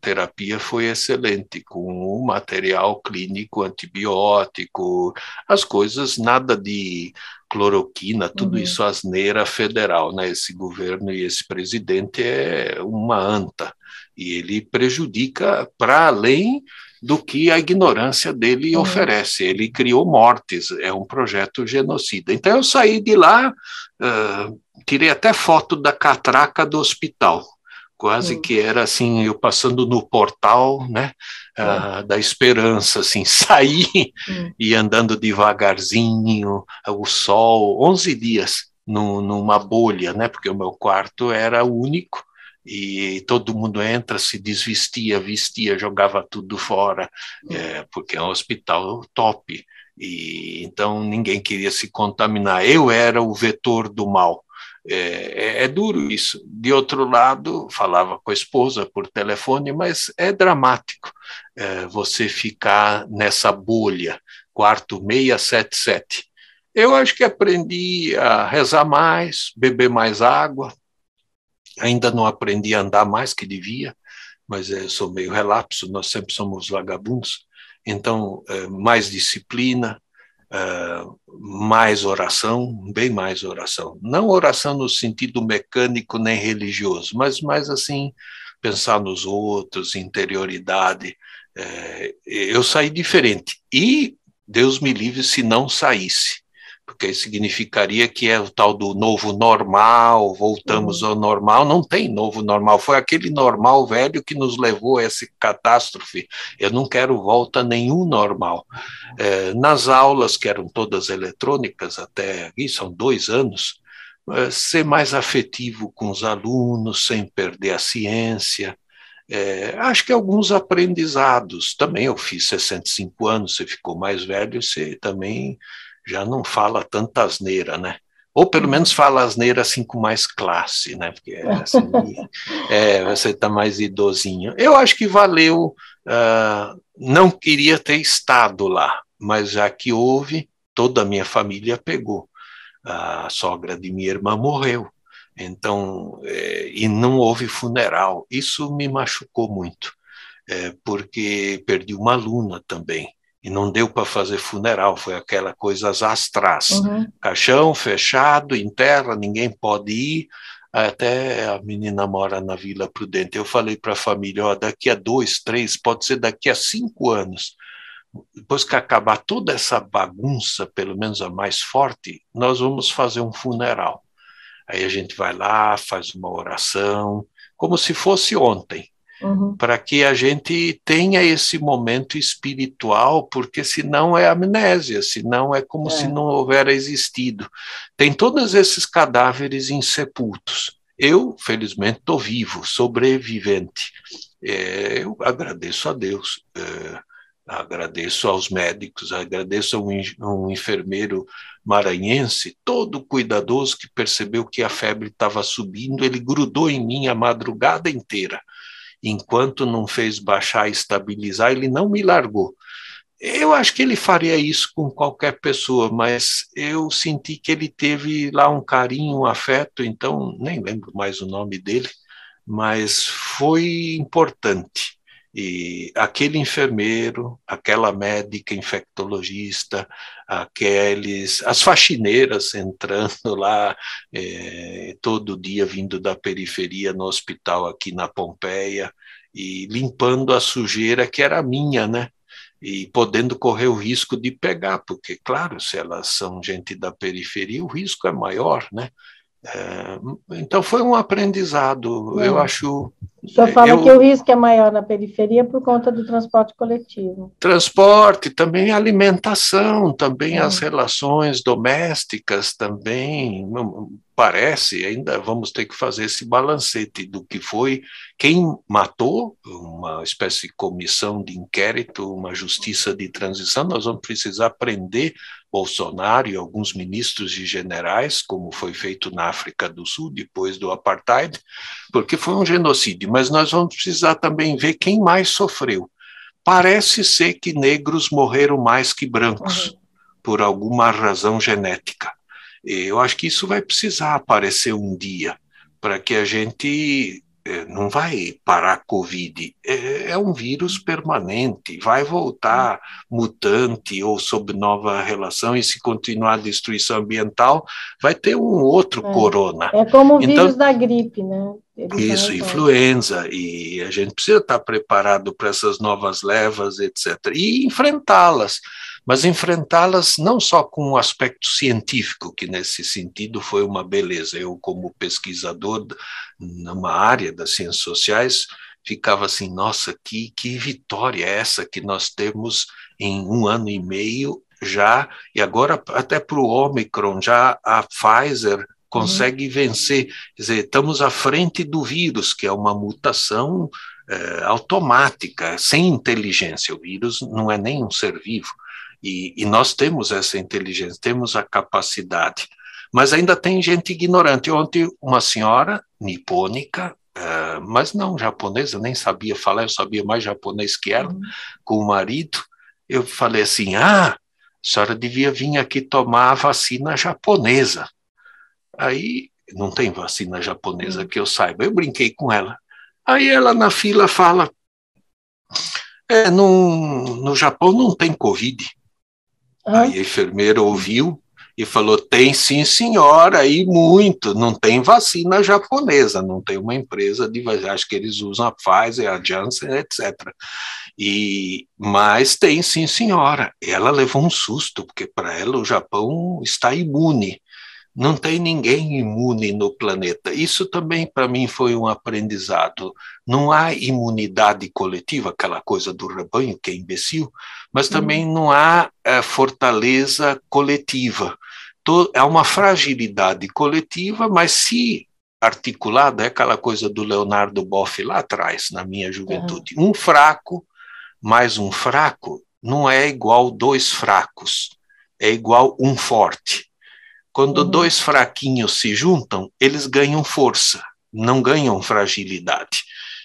terapia foi excelente, com o material clínico antibiótico, as coisas, nada de cloroquina, tudo uhum. isso asneira federal, né? Esse governo e esse presidente é uma anta e ele prejudica para além do que a ignorância dele uhum. oferece. Ele criou mortes, é um projeto genocida. Então eu saí de lá, uh, tirei até foto da catraca do hospital. Quase uhum. que era assim, eu passando no portal, né, uh, da esperança, assim, [laughs] saí uhum. e andando devagarzinho, o sol, 11 dias no, numa bolha, né, porque o meu quarto era único, e todo mundo entra, se desvestia, vestia, jogava tudo fora, é, porque é um hospital top. E então ninguém queria se contaminar. Eu era o vetor do mal. É, é, é, duro isso. De outro lado, falava com a esposa por telefone, mas é dramático é, você ficar nessa bolha, quarto 677. Eu acho que aprendi a rezar mais, beber mais água, Ainda não aprendi a andar mais que devia, mas eu sou meio relapso, nós sempre somos vagabundos. Então, é, mais disciplina, é, mais oração, bem mais oração. Não oração no sentido mecânico nem religioso, mas mais assim, pensar nos outros, interioridade. Eu saí diferente. E Deus me livre se não saísse porque significaria que é o tal do novo normal, voltamos uhum. ao normal. Não tem novo normal, foi aquele normal velho que nos levou a essa catástrofe. Eu não quero volta nenhum normal. É, nas aulas, que eram todas eletrônicas até aqui, são dois anos, é, ser mais afetivo com os alunos, sem perder a ciência. É, acho que alguns aprendizados também. Eu fiz 65 anos, você ficou mais velho, você também já não fala tanta asneira, né? Ou pelo uhum. menos fala asneira assim com mais classe, né? Porque assim, [laughs] é, você está mais idosinho. Eu acho que valeu. Uh, não queria ter estado lá, mas já que houve, toda a minha família pegou. A sogra de minha irmã morreu. Então, é, e não houve funeral. Isso me machucou muito, é, porque perdi uma aluna também e não deu para fazer funeral, foi aquela coisa astrais. Uhum. Caixão fechado, em terra, ninguém pode ir. Até a menina mora na Vila Prudente. Eu falei para a família: ó, daqui a dois, três, pode ser daqui a cinco anos, depois que acabar toda essa bagunça, pelo menos a mais forte, nós vamos fazer um funeral. Aí a gente vai lá, faz uma oração, como se fosse ontem, uhum. para que a gente tenha esse momento espiritual, porque senão é amnésia, senão é como é. se não houvera existido. Tem todos esses cadáveres insepultos. Eu, felizmente, estou vivo, sobrevivente. É, eu agradeço a Deus. É, agradeço aos médicos, agradeço a um, um enfermeiro maranhense, todo cuidadoso, que percebeu que a febre estava subindo, ele grudou em mim a madrugada inteira. Enquanto não fez baixar e estabilizar, ele não me largou. Eu acho que ele faria isso com qualquer pessoa, mas eu senti que ele teve lá um carinho, um afeto, então nem lembro mais o nome dele, mas foi importante. E aquele enfermeiro, aquela médica infectologista, aqueles, as faxineiras entrando lá é, todo dia vindo da periferia no hospital aqui na Pompeia e limpando a sujeira que era minha, né? E podendo correr o risco de pegar, porque, claro, se elas são gente da periferia, o risco é maior, né? É, então foi um aprendizado, é. eu acho. O senhor fala eu, que o risco é maior na periferia por conta do transporte coletivo. Transporte, também alimentação, também é. as relações domésticas, também parece, ainda vamos ter que fazer esse balancete do que foi quem matou, uma espécie de comissão de inquérito, uma justiça de transição, nós vamos precisar prender Bolsonaro e alguns ministros e generais, como foi feito na África do Sul depois do apartheid, porque foi um genocídio, mas nós vamos precisar também ver quem mais sofreu. Parece ser que negros morreram mais que brancos, uhum. por alguma razão genética eu acho que isso vai precisar aparecer um dia para que a gente não vai parar a Covid, é, é, um vírus permanente, vai voltar mutante ou sob nova relação, e se continuar a destruição ambiental, vai ter um outro é, corona. É como o então, vírus da gripe, né? isso, influenza, e a gente precisa estar preparado para essas novas levas, etc., e enfrentá-las mas enfrentá-las não só com um aspecto científico, que nesse sentido foi uma beleza. Eu, como pesquisador numa área das ciências sociais, ficava assim: nossa, que, que vitória é essa que nós temos em um ano e meio já, e agora até para o Omicron, já a Pfizer consegue uhum. vencer. Quer dizer, estamos à frente do vírus, que é uma mutação é, automática, sem inteligência. O vírus não é nem um ser vivo. E, e nós temos essa inteligência, temos a capacidade. Mas ainda tem gente ignorante. Ontem, uma senhora nipônica, uh, mas não japonesa, nem sabia falar, eu sabia mais japonês que ela, uhum. com o marido. Eu falei assim: ah, a senhora devia vir aqui tomar a vacina japonesa. Aí, não tem vacina japonesa uhum. que eu saiba. Eu brinquei com ela. Aí ela na fila fala: é, no, no Japão não tem Covid. Aí a enfermeira ouviu e falou: tem sim, senhora, e muito. Não tem vacina japonesa, não tem uma empresa de acho que eles usam a Pfizer, a Janssen, etc. E, mas tem sim, senhora. Ela levou um susto, porque para ela o Japão está imune não tem ninguém imune no planeta. Isso também para mim foi um aprendizado. Não há imunidade coletiva, aquela coisa do rebanho que é imbecil, mas uhum. também não há é, fortaleza coletiva. Há uma fragilidade coletiva, mas se articulada, é aquela coisa do Leonardo Boff lá atrás, na minha juventude. Uhum. Um fraco mais um fraco não é igual dois fracos, é igual um forte. Quando uhum. dois fraquinhos se juntam, eles ganham força, não ganham fragilidade.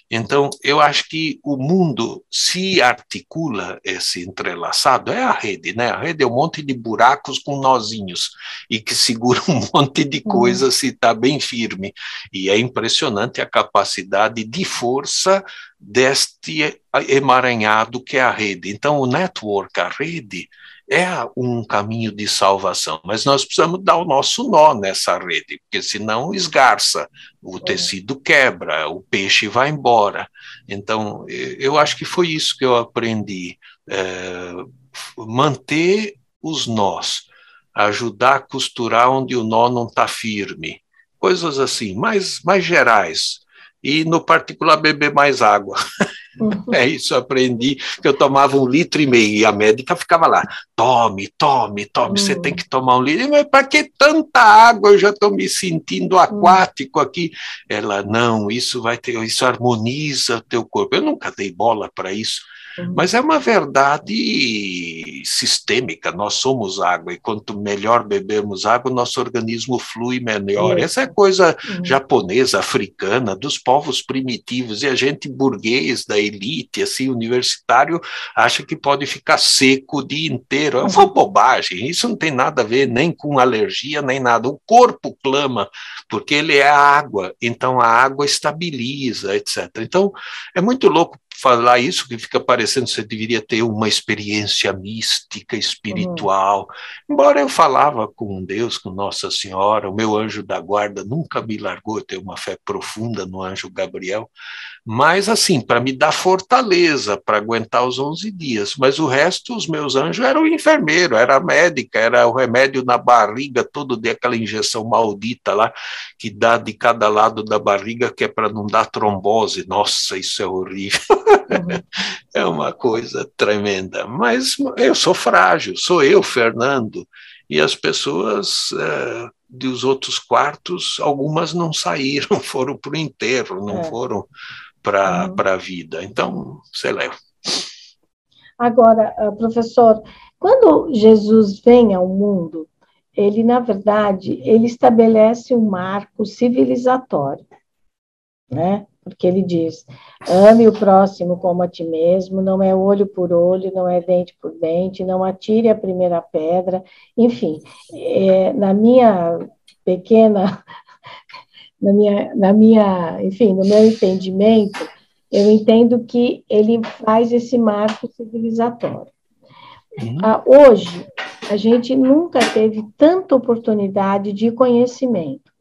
Então, eu acho que o mundo se articula esse entrelaçado, é a rede, né? A rede é um monte de buracos com nozinhos e que segura um [laughs] monte de uhum. coisa se está bem firme. E é impressionante a capacidade de força deste emaranhado que é a rede. Então, o network, a rede, é um caminho de salvação, mas nós precisamos dar o nosso nó nessa rede, porque senão esgarça, o é. tecido quebra, o peixe vai embora. Então, eu acho que foi isso que eu aprendi. é, manter os nós, ajudar a costurar onde o nó não está firme, coisas assim, mais, mais gerais. E, no particular, beber mais água. [laughs] Uhum. É isso, aprendi que eu tomava um litro e meio e a médica ficava lá, tome, tome, tome, uhum. você tem que tomar um litro. Mas para que tanta água? Eu já estou me sentindo aquático aqui. Ela, não, isso vai ter, isso harmoniza o teu corpo. Eu nunca dei bola para isso. Uhum. Mas é uma verdade sistêmica, nós somos água, e quanto melhor bebemos água, nosso organismo flui melhor. Essa é coisa uhum. japonesa, africana, dos povos primitivos, e a gente burguês, da elite, assim, universitário, acha que pode ficar seco o dia inteiro. É uma uhum. bobagem, isso não tem nada a ver nem com alergia, nem nada. O corpo clama, porque ele é água, então a água estabiliza, etc. Então, é muito louco falar isso, que fica parecendo que você deveria ter uma experiência mística, espiritual. Uhum. Embora eu falava com Deus, com Nossa Senhora, o meu anjo da guarda nunca me largou, eu tenho uma fé profunda no anjo Gabriel, mas assim, para me dar fortaleza para aguentar os 11 dias. Mas o resto, os meus anjos eram enfermeiro, era médica, era o remédio na barriga, todo dia aquela injeção maldita lá, que dá de cada lado da barriga, que é para não dar trombose. Nossa, isso é horrível. Uhum. [laughs] é uma coisa tremenda. Mas eu sou frágil, sou eu, Fernando, e as pessoas. É, dos outros quartos, algumas não saíram, [laughs] foram para o enterro, não é. foram para uhum. a vida. Então, você leva. Agora, ah, professor, quando Jesus vem ao mundo, ele, na verdade, ele estabelece um marco civilizatório, né? Porque ele diz: ame o próximo como a ti mesmo, não é olho por olho, não é dente por dente, não atire a primeira pedra. Enfim, é, na minha pequena na minha, na minha, enfim, no meu entendimento, eu entendo que ele faz esse marco civilizatório. Uhum. Ah, hoje, a gente nunca teve tanta oportunidade de conhecimento,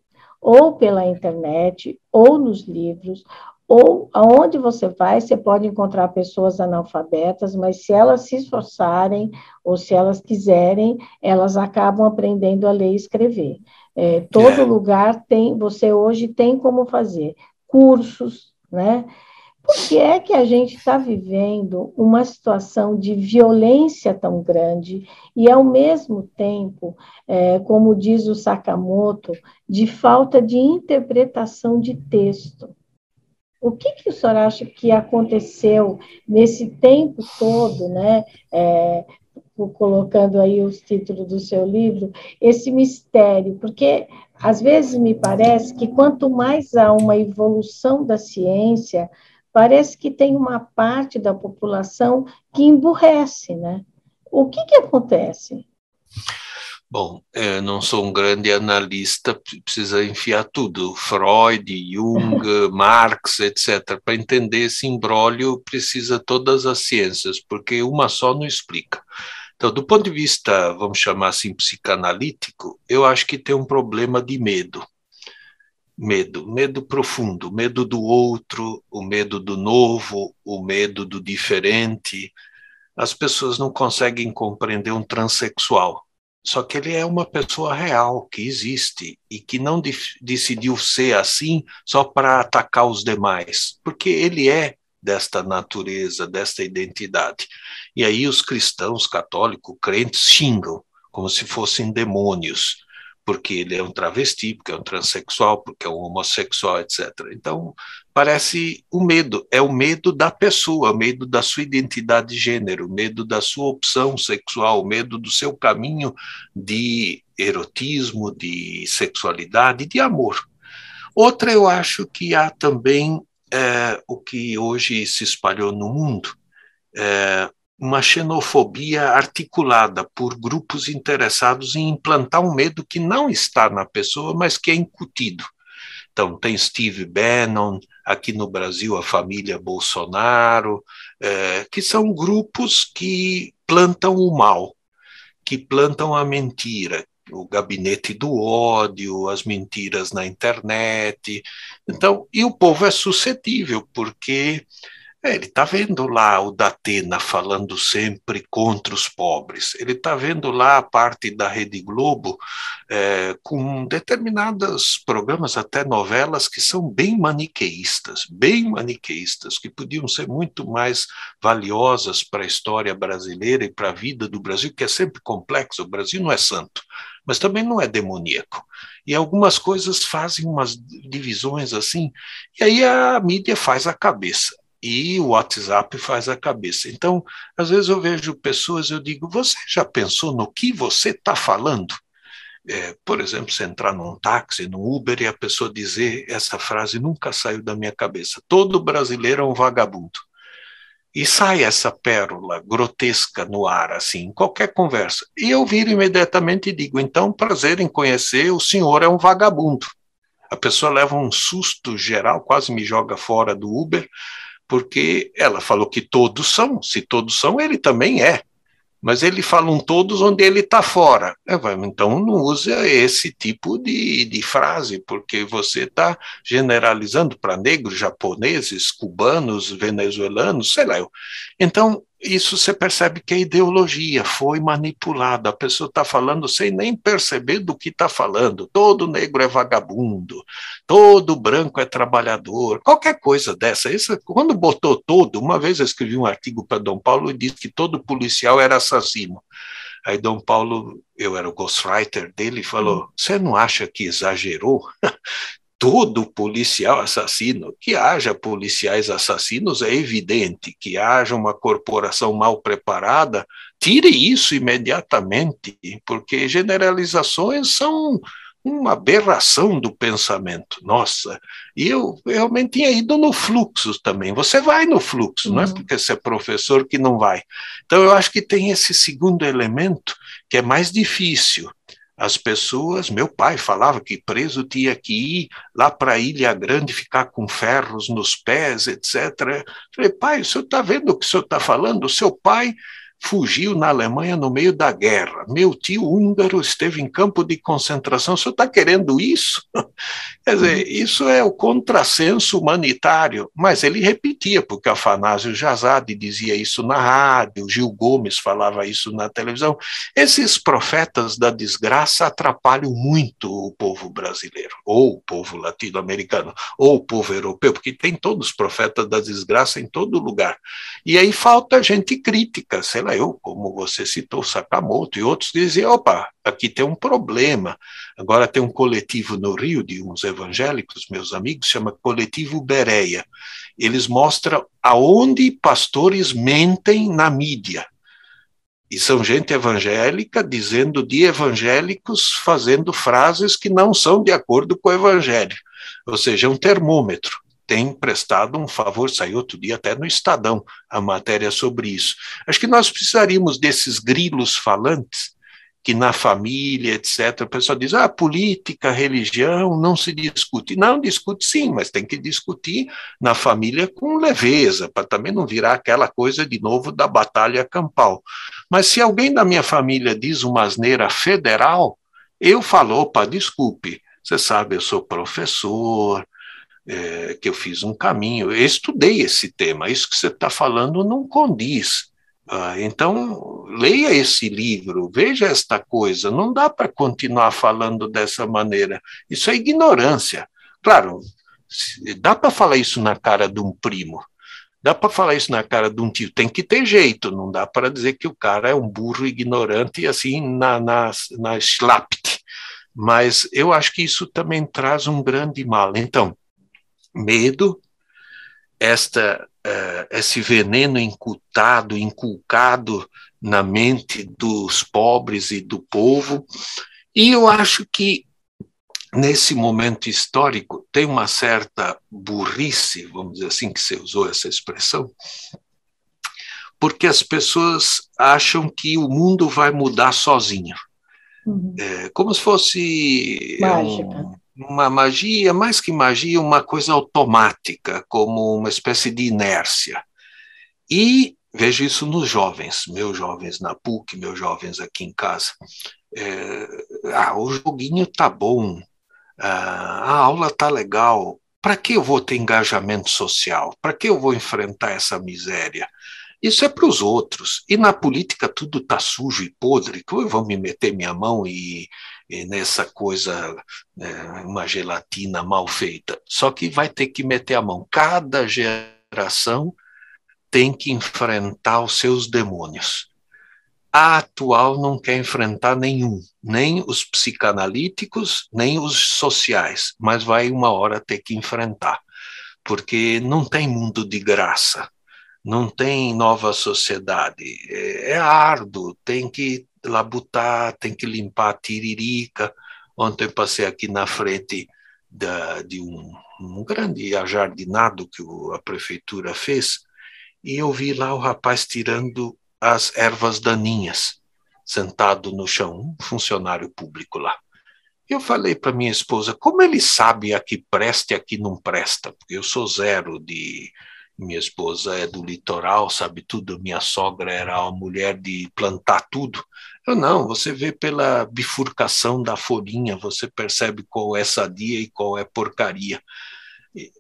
ou pela internet, ou nos livros, ou aonde você vai, você pode encontrar pessoas analfabetas, mas se elas se esforçarem, ou se elas quiserem, elas acabam aprendendo a ler e escrever. É, todo é. lugar tem, você hoje tem como fazer cursos, né? Por que é que a gente está vivendo uma situação de violência tão grande e, ao mesmo tempo, é, como diz o Sakamoto, de falta de interpretação de texto? O que, que o senhor acha que aconteceu nesse tempo todo, né? É, colocando aí os títulos do seu livro, esse mistério, porque às vezes me parece que quanto mais há uma evolução da ciência, parece que tem uma parte da população que emburrece, né? O que que acontece? Bom, eu não sou um grande analista, precisa enfiar tudo, Freud, Jung, [laughs] Marx, etc. Para entender esse imbróglio, precisa todas as ciências, porque uma só não explica. Então, do ponto de vista, vamos chamar assim, psicanalítico, eu acho que tem um problema de medo. Medo, medo profundo, medo do outro, o medo do novo, o medo do diferente. As pessoas não conseguem compreender um transexual. Só que ele é uma pessoa real, que existe, e que não decidiu ser assim só para atacar os demais, porque ele é desta natureza, desta identidade. E aí os cristãos católicos, crentes, xingam como se fossem demônios, porque ele é um travesti, porque é um transexual, porque é um homossexual, etc. Então, parece o medo, é o medo da pessoa, o medo da sua identidade de gênero, o medo da sua opção sexual, o medo do seu caminho de erotismo, de sexualidade, de amor. Outra, eu acho que há também é, o que hoje se espalhou no mundo, é, uma xenofobia articulada por grupos interessados em implantar um medo que não está na pessoa, mas que é incutido. Então, tem Steve Bannon, aqui no Brasil, a família Bolsonaro, é, que são grupos que plantam o mal, que plantam a mentira, o gabinete do ódio, as mentiras na internet. Então, e o povo é suscetível, porque É, ele está vendo lá o Datena falando sempre contra os pobres. Ele está vendo lá a parte da Rede Globo é, com determinados programas, até novelas, que são bem maniqueístas, bem maniqueístas, que podiam ser muito mais valiosas para a história brasileira e para a vida do Brasil, que é sempre complexo. O Brasil não é santo, mas também não é demoníaco. E algumas coisas fazem umas divisões assim, e aí a mídia faz a cabeça e o WhatsApp faz a cabeça. Então, às vezes eu vejo pessoas, eu digo, você já pensou no que você está falando? É, por exemplo, você entrar num táxi, num Uber, e a pessoa dizer essa frase nunca saiu da minha cabeça: todo brasileiro é um vagabundo. E sai essa pérola grotesca no ar, assim, em qualquer conversa. E eu viro imediatamente e digo: então, prazer em conhecer, o senhor é um vagabundo. A pessoa leva um susto geral, quase me joga fora do Uber, porque ela falou que todos são, se todos são, ele também é. Mas ele fala um todos onde ele está fora. Então não usa esse tipo de, de frase, porque você está generalizando para negros, japoneses, cubanos, venezuelanos, sei lá. Então, isso você percebe que a ideologia foi manipulada. A pessoa está falando sem nem perceber do que está falando. Todo negro é vagabundo, todo branco é trabalhador, qualquer coisa dessa. Isso, quando botou todo, uma vez eu escrevi um artigo para Dom Paulo e disse que todo policial era assassino. Aí Dom Paulo, eu era o ghostwriter dele, falou: Você não acha que exagerou? [laughs] todo policial assassino, que haja policiais assassinos é evidente, que haja uma corporação mal preparada, tire isso imediatamente, porque generalizações são uma aberração do pensamento. Nossa, e eu realmente tinha ido no fluxo também. Você vai no fluxo, uhum. não é uhum. porque você é professor que não vai. Então eu acho que tem esse segundo elemento que é mais difícil, as pessoas, meu pai falava que preso tinha que ir lá para a Ilha Grande ficar com ferros nos pés, etc. falei, pai, o senhor está vendo o que o senhor está falando? O seu pai fugiu na Alemanha no meio da guerra. Meu tio húngaro esteve em campo de concentração. O senhor está querendo isso? [laughs] Quer dizer, uhum. isso é o contrassenso humanitário. Mas ele repetia, porque Afanásio Jazade dizia isso na rádio, Gil Gomes falava isso na televisão. Esses profetas da desgraça atrapalham muito o povo brasileiro, ou o povo latino-americano, ou o povo europeu, porque tem todos os profetas da desgraça em todo lugar. E aí falta gente crítica, sei eu, como você citou, Sakamoto e outros, diziam: opa, aqui tem um problema. Agora tem um coletivo no Rio de uns evangélicos, meus amigos, chama Coletivo Bereia. Eles mostram aonde pastores mentem na mídia. E são gente evangélica dizendo de evangélicos fazendo frases que não são de acordo com o evangelho. Ou seja, é um termômetro tem prestado um favor, saiu outro dia até no Estadão a matéria sobre isso. Acho que nós precisaríamos desses grilos falantes que na família, etc., o pessoal diz, ah, política, religião, não se discute. Não, discute sim, mas tem que discutir na família com leveza, para também não virar aquela coisa de novo da batalha campal. Mas se alguém da minha família diz uma asneira federal, eu falo, opa, desculpe, você sabe, eu sou professor, é, que eu fiz um caminho, eu estudei esse tema, isso que você está falando não condiz. Ah, então, leia esse livro, veja esta coisa, não dá para continuar falando dessa maneira, isso é ignorância. Claro, dá para falar isso na cara de um primo, dá para falar isso na cara de um tio, tem que ter jeito, não dá para dizer que o cara é um burro ignorante e assim na, na, na. Mas eu acho que isso também traz um grande mal. Então, medo, esta, uh, esse veneno incultado, inculcado na mente dos pobres e do povo. E eu acho que nesse momento histórico tem uma certa burrice, vamos dizer assim, que você usou essa expressão, porque as pessoas acham que o mundo vai mudar sozinho. Uhum. É, como se fosse Mágica. Um, uma magia, mais que magia, uma coisa automática, como uma espécie de inércia. E vejo isso nos jovens, meus jovens na PUC, meus jovens aqui em casa. É, ah, o joguinho tá bom, ah, a aula tá legal, para que eu vou ter engajamento social? Para que eu vou enfrentar essa miséria? Isso é para os outros. E na política tudo está sujo e podre, que eu vou me meter minha mão e nessa coisa, né, uma gelatina mal feita. Só que vai ter que meter a mão. Cada geração tem que enfrentar os seus demônios. A atual não quer enfrentar nenhum, nem os psicanalíticos, nem os sociais, mas vai uma hora ter que enfrentar, porque não tem mundo de graça, não tem nova sociedade, é, é árduo, tem que labutar, tem que limpar a tiririca. Ontem passei aqui na frente da, de um, um grande ajardinado que o, a prefeitura fez, e eu vi lá o rapaz tirando as ervas daninhas, sentado no chão, um funcionário público lá. Eu falei para minha esposa, como ele sabe a que presta e a que não presta? Porque eu sou zero de. Minha esposa é do litoral, sabe tudo. Minha sogra era uma mulher de plantar tudo. Eu não, você vê pela bifurcação da folhinha, você percebe qual é sadia e qual é porcaria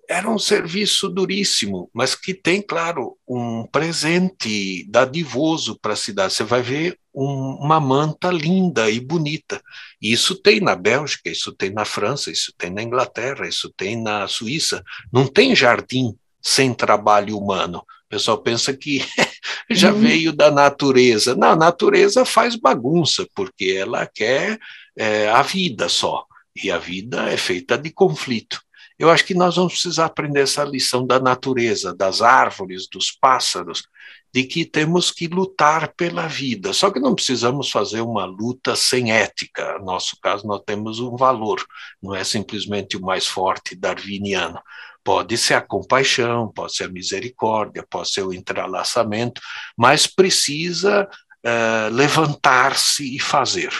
era um serviço duríssimo, mas que tem, claro, um presente dadivoso para a cidade. Você vai ver um, uma manta linda e bonita. Isso tem na Bélgica, isso tem na França, isso tem na Inglaterra, isso tem na Suíça. Não tem jardim sem trabalho humano. O pessoal pensa que [laughs] já uhum. veio da natureza. Não, a natureza faz bagunça, porque ela quer é, a vida só. E a vida é feita de conflito. Eu acho que nós vamos precisar aprender essa lição da natureza, das árvores, dos pássaros, de que temos que lutar pela vida. Só que não precisamos fazer uma luta sem ética. No nosso caso, nós temos um valor, não é simplesmente o mais forte darwiniano. Pode ser a compaixão, pode ser a misericórdia, pode ser o entrelaçamento, mas precisa uh, levantar-se e fazer.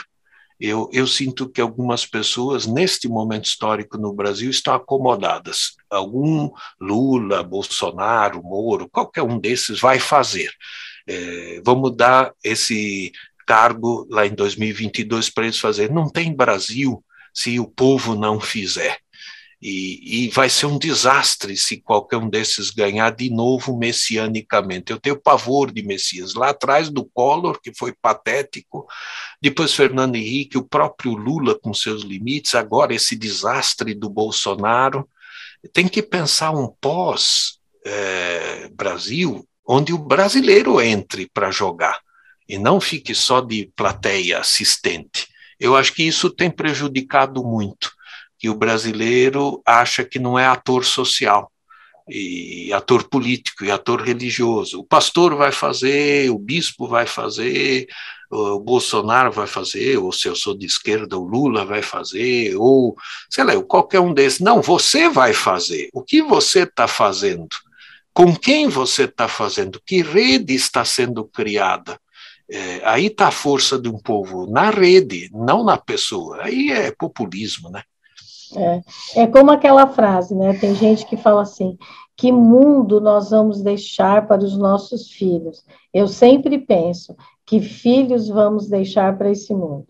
Eu, eu, sinto que algumas pessoas, neste momento histórico no Brasil, estão acomodadas. Algum Lula, Bolsonaro, Moro, qualquer um desses vai fazer. É, vamos dar esse cargo lá em 2022 para eles fazerem. Não tem Brasil se o povo não fizer. E, e, vai ser um desastre se qualquer um desses ganhar de novo messianicamente. Eu tenho pavor de Messias. Lá atrás do Collor, que foi patético, depois Fernando Henrique, o próprio Lula com seus limites, agora esse desastre do Bolsonaro. Tem que pensar um pós-Brasil, é, onde o brasileiro entre para jogar e não fique só de plateia assistente. Eu acho que isso tem prejudicado muito que o brasileiro acha que não é ator social, e ator político e ator religioso. O pastor vai fazer, o bispo vai fazer, o Bolsonaro vai fazer, ou se eu sou de esquerda, o Lula vai fazer, ou sei lá, qualquer um desses. Não, você vai fazer. O que você está fazendo? Com quem você está fazendo? Que rede está sendo criada? É, aí está a força de um povo na rede, não na pessoa. Aí é populismo, né? É, é como aquela frase, né? Tem gente que fala assim: que mundo nós vamos deixar para os nossos filhos? Eu sempre penso: que filhos vamos deixar para esse mundo?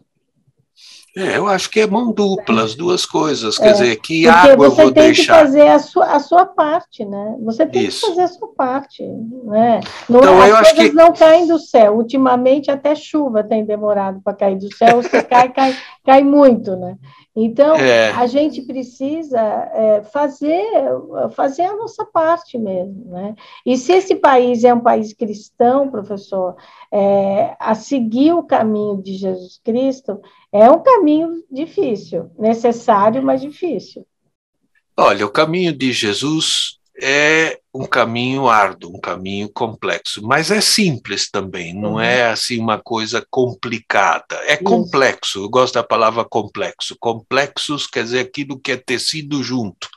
É, eu acho que é mão dupla, as duas coisas. Quer é, dizer, que água eu vou deixar. Você tem que fazer a sua, a sua parte, né? Você tem Isso. que fazer a sua parte. Né? Não, então, as eu coisas acho que... não caem do céu. Ultimamente, até chuva tem demorado para cair do céu. Você [laughs] cai, cai, cai muito, né? Então, é. a gente precisa é, fazer, fazer a nossa parte mesmo. Né? E se esse país é um país cristão, professor, é, a seguir o caminho de Jesus Cristo é um caminho difícil, necessário, mas difícil. Olha, o caminho de Jesus é um caminho árduo, um caminho complexo, mas é simples também, não uhum. é assim uma coisa complicada. É Isso. complexo, eu gosto da palavra complexo. Complexos quer dizer aquilo que é tecido junto.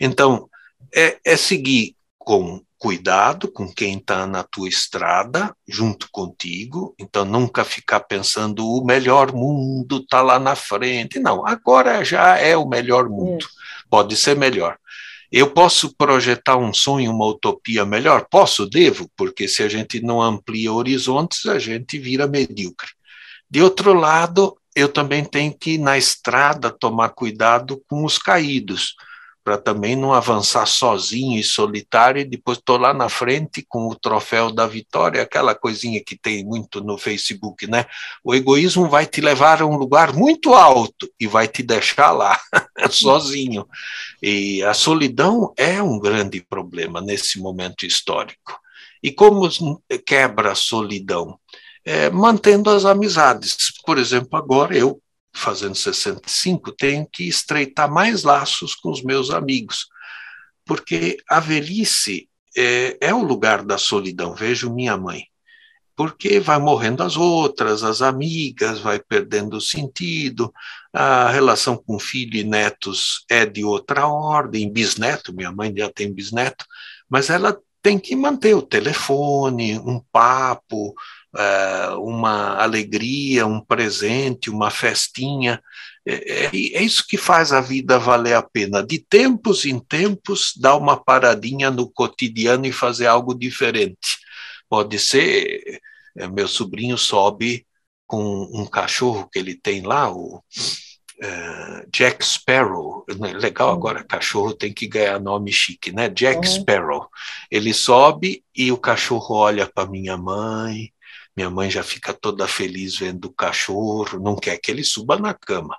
Então, é, é seguir com cuidado com quem está na tua estrada, junto contigo, então nunca ficar pensando o melhor mundo está lá na frente. Não, agora já é o melhor mundo. Pode ser melhor. Eu posso projetar um sonho, uma utopia melhor? Posso, devo, porque se a gente não amplia horizontes, a gente vira medíocre. De outro lado, eu também tenho que, na estrada, tomar cuidado com os caídos, para também não avançar sozinho e solitário, e depois estou lá na frente com o troféu da vitória, aquela coisinha que tem muito no Facebook, né? O egoísmo vai te levar a um lugar muito alto e vai te deixar lá, [laughs] sozinho. E a solidão é um grande problema nesse momento histórico. E como quebra a solidão? É, mantendo as amizades. Por exemplo, agora eu fazendo 65, tenho que estreitar mais laços com os meus amigos, porque a velhice é, é o lugar da solidão. Vejo minha mãe, porque vai morrendo as outras, as amigas, vai perdendo o sentido, a relação com filho e netos é de outra ordem, bisneto, minha mãe já tem bisneto, mas ela tem que manter o telefone, um papo, é, uma alegria, um presente, uma festinha. É, é, é, isso que faz a vida valer a pena. De tempos em tempos, dar uma paradinha no cotidiano e fazer algo diferente. Pode ser, é, meu sobrinho sobe com um cachorro que ele tem lá, o uh, Jack Sparrow. Legal agora, cachorro tem que ganhar nome chique, né? Jack uhum. Sparrow. Ele sobe e o cachorro olha para minha mãe, minha mãe já fica toda feliz vendo o cachorro, não quer que ele suba na cama,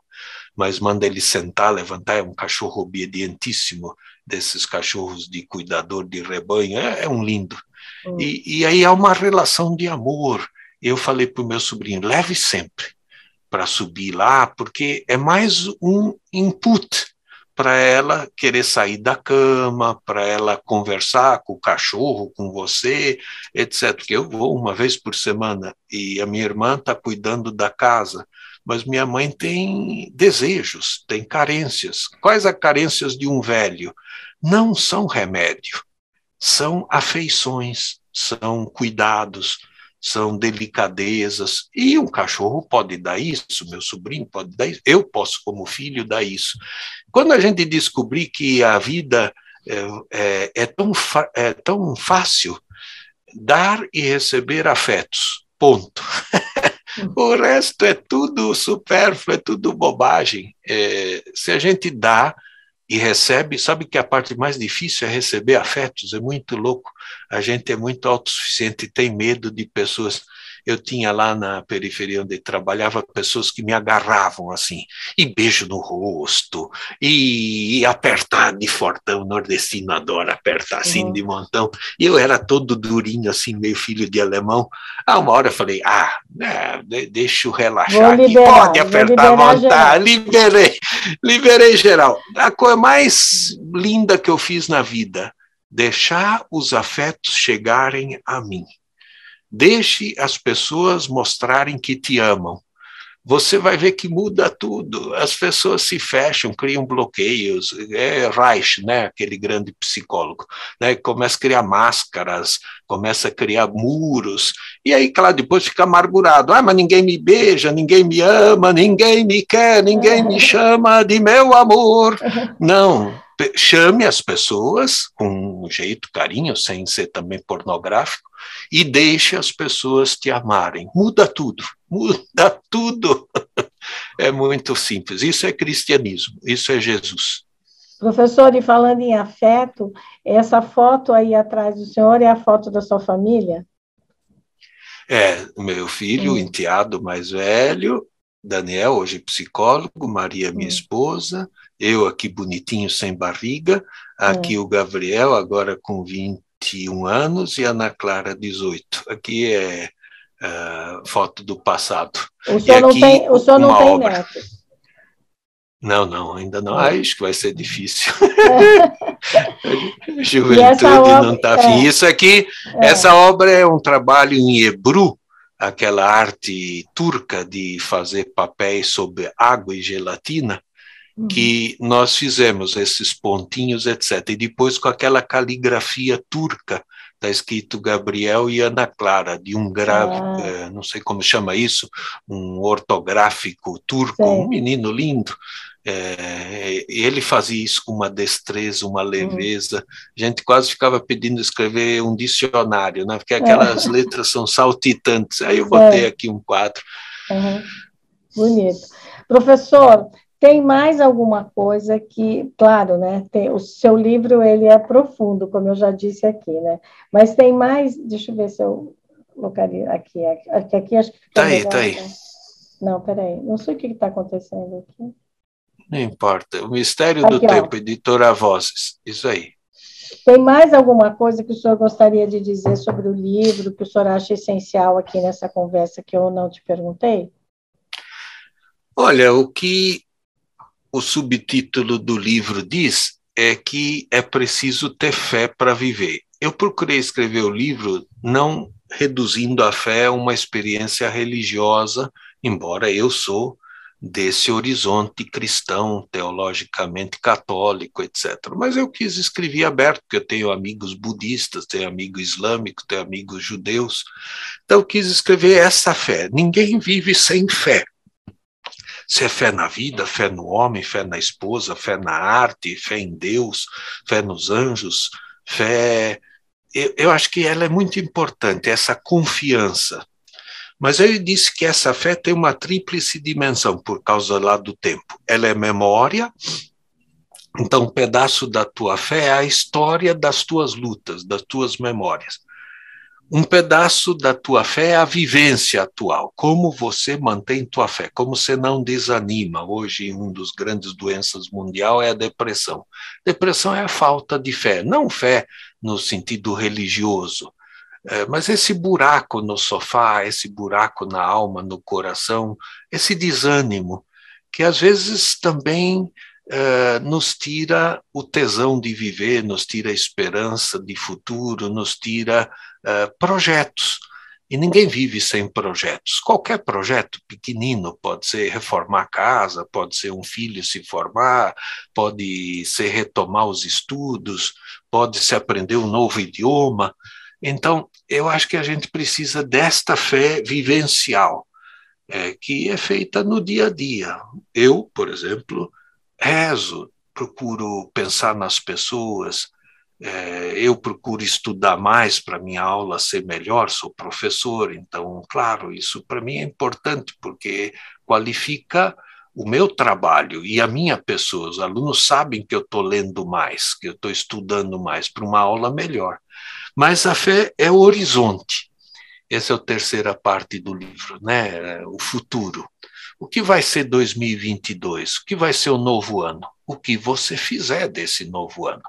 mas manda ele sentar, levantar. É um cachorro obedientíssimo, desses cachorros de cuidador de rebanho, é, é um lindo. Hum. E, e aí há uma relação de amor. Eu falei para o meu sobrinho: leve sempre para subir lá, porque é mais um input para ela querer sair da cama, para ela conversar com o cachorro, com você, etc. Porque eu vou uma vez por semana e a minha irmã está cuidando da casa, mas minha mãe tem desejos, tem carências. Quais as carências de um velho? Não são remédio, são afeições, são cuidados, são delicadezas, e um cachorro pode dar isso, meu sobrinho pode dar isso, eu posso, como filho, dar isso. Quando a gente descobrir que a vida é, é, é tão, é tão fácil, dar e receber afetos, ponto. [laughs] o resto é tudo supérfluo, é tudo bobagem. É, se a gente dá, e recebe, sabe que a parte mais difícil é receber afetos, é muito louco. A gente é muito autossuficiente tem medo de pessoas eu tinha lá na periferia onde trabalhava pessoas que me agarravam assim, e beijo no rosto, e, e apertar de fortão, nordestino adora apertar assim uhum. de montão, e eu era todo durinho assim, meio filho de alemão, ah, uma hora eu falei, ah, é, deixa eu relaxar aqui, pode apertar à vontade, liberei, liberei geral. A coisa mais linda que eu fiz na vida, deixar os afetos chegarem a mim. Deixe as pessoas mostrarem que te amam. Você vai ver que muda tudo. As pessoas se fecham, criam bloqueios. É Reich, né, aquele grande psicólogo, né, começa a criar máscaras, começa a criar muros. E aí, claro, depois fica amargurado. Ah, mas ninguém me beija, ninguém me ama, ninguém me quer, ninguém me chama de meu amor. [laughs] Não, chame as pessoas com um jeito, carinho, sem ser também pornográfico, e deixe as pessoas te amarem. Muda tudo, [laughs] muda tudo. É muito simples. Isso é cristianismo, isso é Jesus. Professor, e falando em afeto, essa foto aí atrás do senhor é a foto da sua família? É, meu filho, hum. enteado mais velho, Daniel, hoje psicólogo, Maria, minha esposa, eu aqui bonitinho, sem barriga, aqui hum. o Gabriel, agora com 21 anos, e Ana Clara, 18. Aqui é uh, foto do passado. O senhor não tem, o senhor não tem netos? Não, não, ainda não. Ah, acho que vai ser difícil. [laughs] [laughs] É. Juventude obra, não está afim. É, Isso aqui, é. essa obra é um trabalho em hebru, aquela arte turca de fazer papéis sobre água e gelatina que uhum. nós fizemos esses pontinhos, etc. E depois com aquela caligrafia turca, está escrito Gabriel e Ana Clara, de um grave, ah. Eh, não sei como chama isso, um ortográfico turco, Sim. um menino lindo. É, ele fazia isso com uma destreza, uma uhum. leveza. Uhum. A gente quase ficava pedindo escrever um dicionário, né? porque aquelas é. letras são saltitantes. Aí eu botei é. aqui um quadro. Uhum. Bonito. Professor, Tem mais alguma coisa que, claro, né? Tem, o seu livro ele é profundo, como eu já disse aqui, né? Mas tem mais, deixa eu ver se eu localizo aqui, aqui, aqui acho que Tá aí, tá aí. Né? Não, peraí, não sei o que está acontecendo aqui. Não importa. O Mistério aqui, do ó. Tempo, editora Vozes. Isso aí. Tem mais alguma coisa que o senhor gostaria de dizer sobre o livro, que o senhor acha essencial aqui nessa conversa que eu não te perguntei? Olha, o que o subtítulo do livro diz é que é preciso ter fé para viver. Eu procurei escrever o livro não reduzindo a fé a uma experiência religiosa, embora eu sou desse horizonte cristão, teologicamente católico, etc. Mas eu quis escrever aberto, porque eu tenho amigos budistas, tenho amigos islâmicos, tenho amigos judeus. Então eu quis escrever essa fé. Ninguém vive sem fé. Se é fé na vida, fé no homem, fé na esposa, fé na arte, fé em Deus, fé nos anjos, fé. Eu, eu acho que ela é muito importante, essa confiança mas ele disse que essa fé tem uma tríplice dimensão por causa lá do tempo. Ela é memória, então um pedaço da tua fé é a história das tuas lutas, das tuas memórias. Um pedaço da tua fé é a vivência atual, como você mantém tua fé, como você não desanima. Hoje, um dos grandes doenças mundial é a depressão. Depressão é a falta de fé, não fé no sentido religioso, é, mas esse buraco no sofá, esse buraco na alma, no coração, esse desânimo, que às vezes também é, nos tira o tesão de viver, nos tira a esperança de futuro, nos tira é, projetos. E ninguém vive sem projetos. Qualquer projeto pequenino pode ser reformar a casa, pode ser um filho se formar, pode ser retomar os estudos, pode se aprender um novo idioma. Então, eu acho que a gente precisa desta fé vivencial, é, que é feita no dia a dia. Eu, por exemplo, rezo, procuro pensar nas pessoas, é, eu procuro estudar mais para minha aula ser melhor, sou professor, então, claro, isso para mim é importante, porque qualifica o meu trabalho e a minha pessoa, os alunos sabem que eu estou lendo mais, que eu estou estudando mais para uma aula melhor. Mas a fé é o horizonte. Essa é a terceira parte do livro, né? O futuro. O que vai ser 2022? O que vai ser o novo ano? O que você fizer desse novo ano?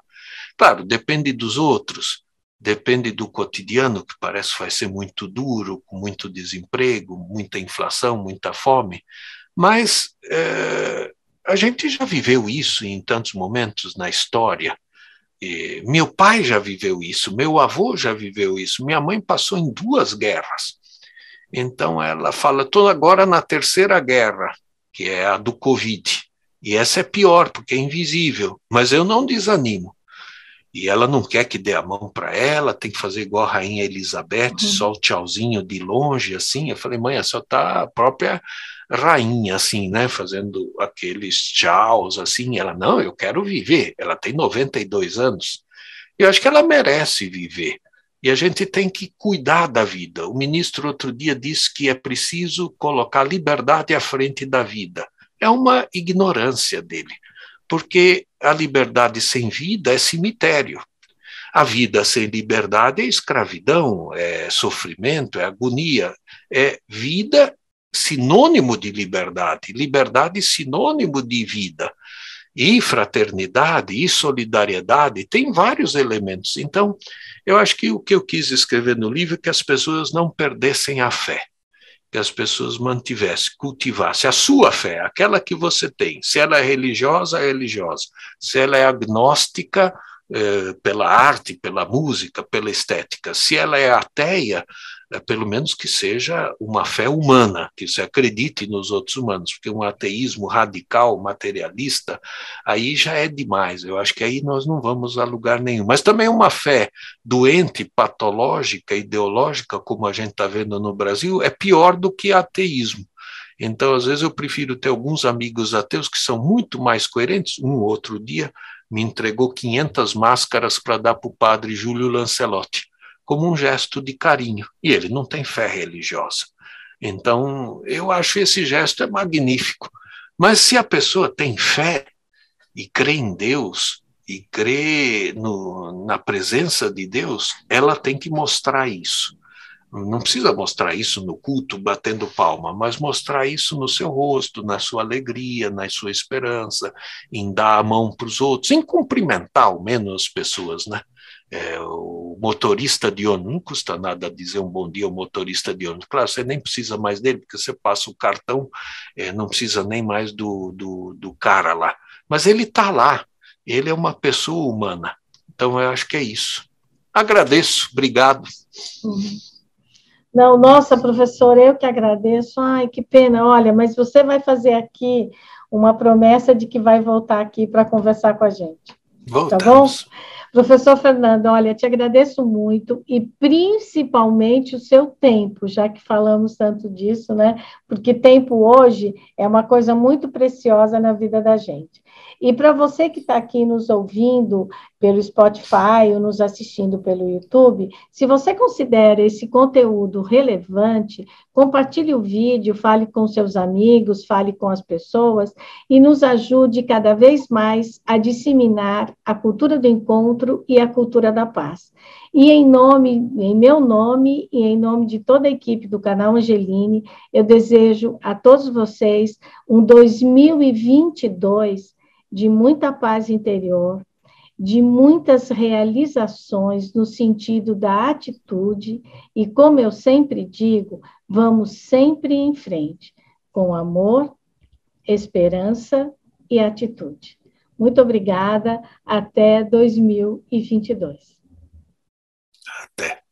Claro, depende dos outros, depende do cotidiano, que parece que vai ser muito duro, com muito desemprego, muita inflação, muita fome, mas é, a gente já viveu isso em tantos momentos na história. E meu pai já viveu isso, meu avô já viveu isso, minha mãe passou em duas guerras. Então ela fala, estou agora na terceira guerra, que é a do Covid. E essa é pior, porque é invisível, mas eu não desanimo. E ela não quer que dê a mão para ela, tem que fazer igual a rainha Elizabeth, uhum. só o tchauzinho de longe, assim. Eu falei, mãe, só está a própria rainha, assim, né, fazendo aqueles tchauz, assim, ela, não, eu quero viver, ela tem 92 anos, eu acho que ela merece viver, e a gente tem que cuidar da vida. O ministro outro dia disse que é preciso colocar liberdade à frente da vida. É uma ignorância dele, porque a liberdade sem vida é cemitério. A vida sem liberdade é escravidão, é sofrimento, é agonia. É vida sinônimo de liberdade, liberdade sinônimo de vida. E fraternidade e solidariedade tem vários elementos. Então, eu acho que o que eu quis escrever no livro é que as pessoas não perdessem a fé, que as pessoas mantivessem, cultivassem a sua fé, aquela que você tem. Se ela é religiosa, é religiosa. Se ela é agnóstica, eh, pela arte, pela música, pela estética. Se ela é ateia, pelo menos que seja uma fé humana, que se acredite nos outros humanos, porque um ateísmo radical, materialista, aí já é demais. Eu acho que aí nós não vamos a lugar nenhum. Mas também uma fé doente, patológica, ideológica, como a gente está vendo no Brasil, é pior do que ateísmo. Então, às vezes, eu prefiro ter alguns amigos ateus que são muito mais coerentes. Um outro dia me entregou 500 máscaras para dar para o padre Júlio Lancelotti como um gesto de carinho. E ele não tem fé religiosa. Então, eu acho esse gesto é magnífico. Mas se a pessoa tem fé e crê em Deus, e crê no, na presença de Deus, ela tem que mostrar isso. Não precisa mostrar isso no culto batendo palma, mas mostrar isso no seu rosto, na sua alegria, na sua esperança, em dar a mão para os outros, em cumprimentar ao menos as pessoas, né? É, o motorista de ônibus, não custa nada dizer um bom dia ao motorista de ônibus. Claro, você nem precisa mais dele, porque você passa o cartão, é, não precisa nem mais do, do, do cara lá. Mas ele está lá, ele é uma pessoa humana. Então, eu acho que é isso. Agradeço, obrigado. Uhum. Não, nossa, professora, eu que agradeço. Ai, que pena. Olha, mas você vai fazer aqui uma promessa de que vai voltar aqui para conversar com a gente. Voltamos. Tá bom? Professor Fernando, olha, te agradeço muito e principalmente o seu tempo, já que falamos tanto disso, né? Porque tempo hoje é uma coisa muito preciosa na vida da gente. E para você que está aqui nos ouvindo pelo Spotify ou nos assistindo pelo YouTube, se você considera esse conteúdo relevante, compartilhe o vídeo, fale com seus amigos, fale com as pessoas e nos ajude cada vez mais a disseminar a cultura do encontro e a cultura da paz. E em nome, em meu nome e em nome de toda a equipe do canal Angeline, eu desejo a todos vocês um 2022 de muita paz interior, de muitas realizações no sentido da atitude, e como eu sempre digo, vamos sempre em frente, com amor, esperança e atitude. Muito obrigada, até 2022. Até.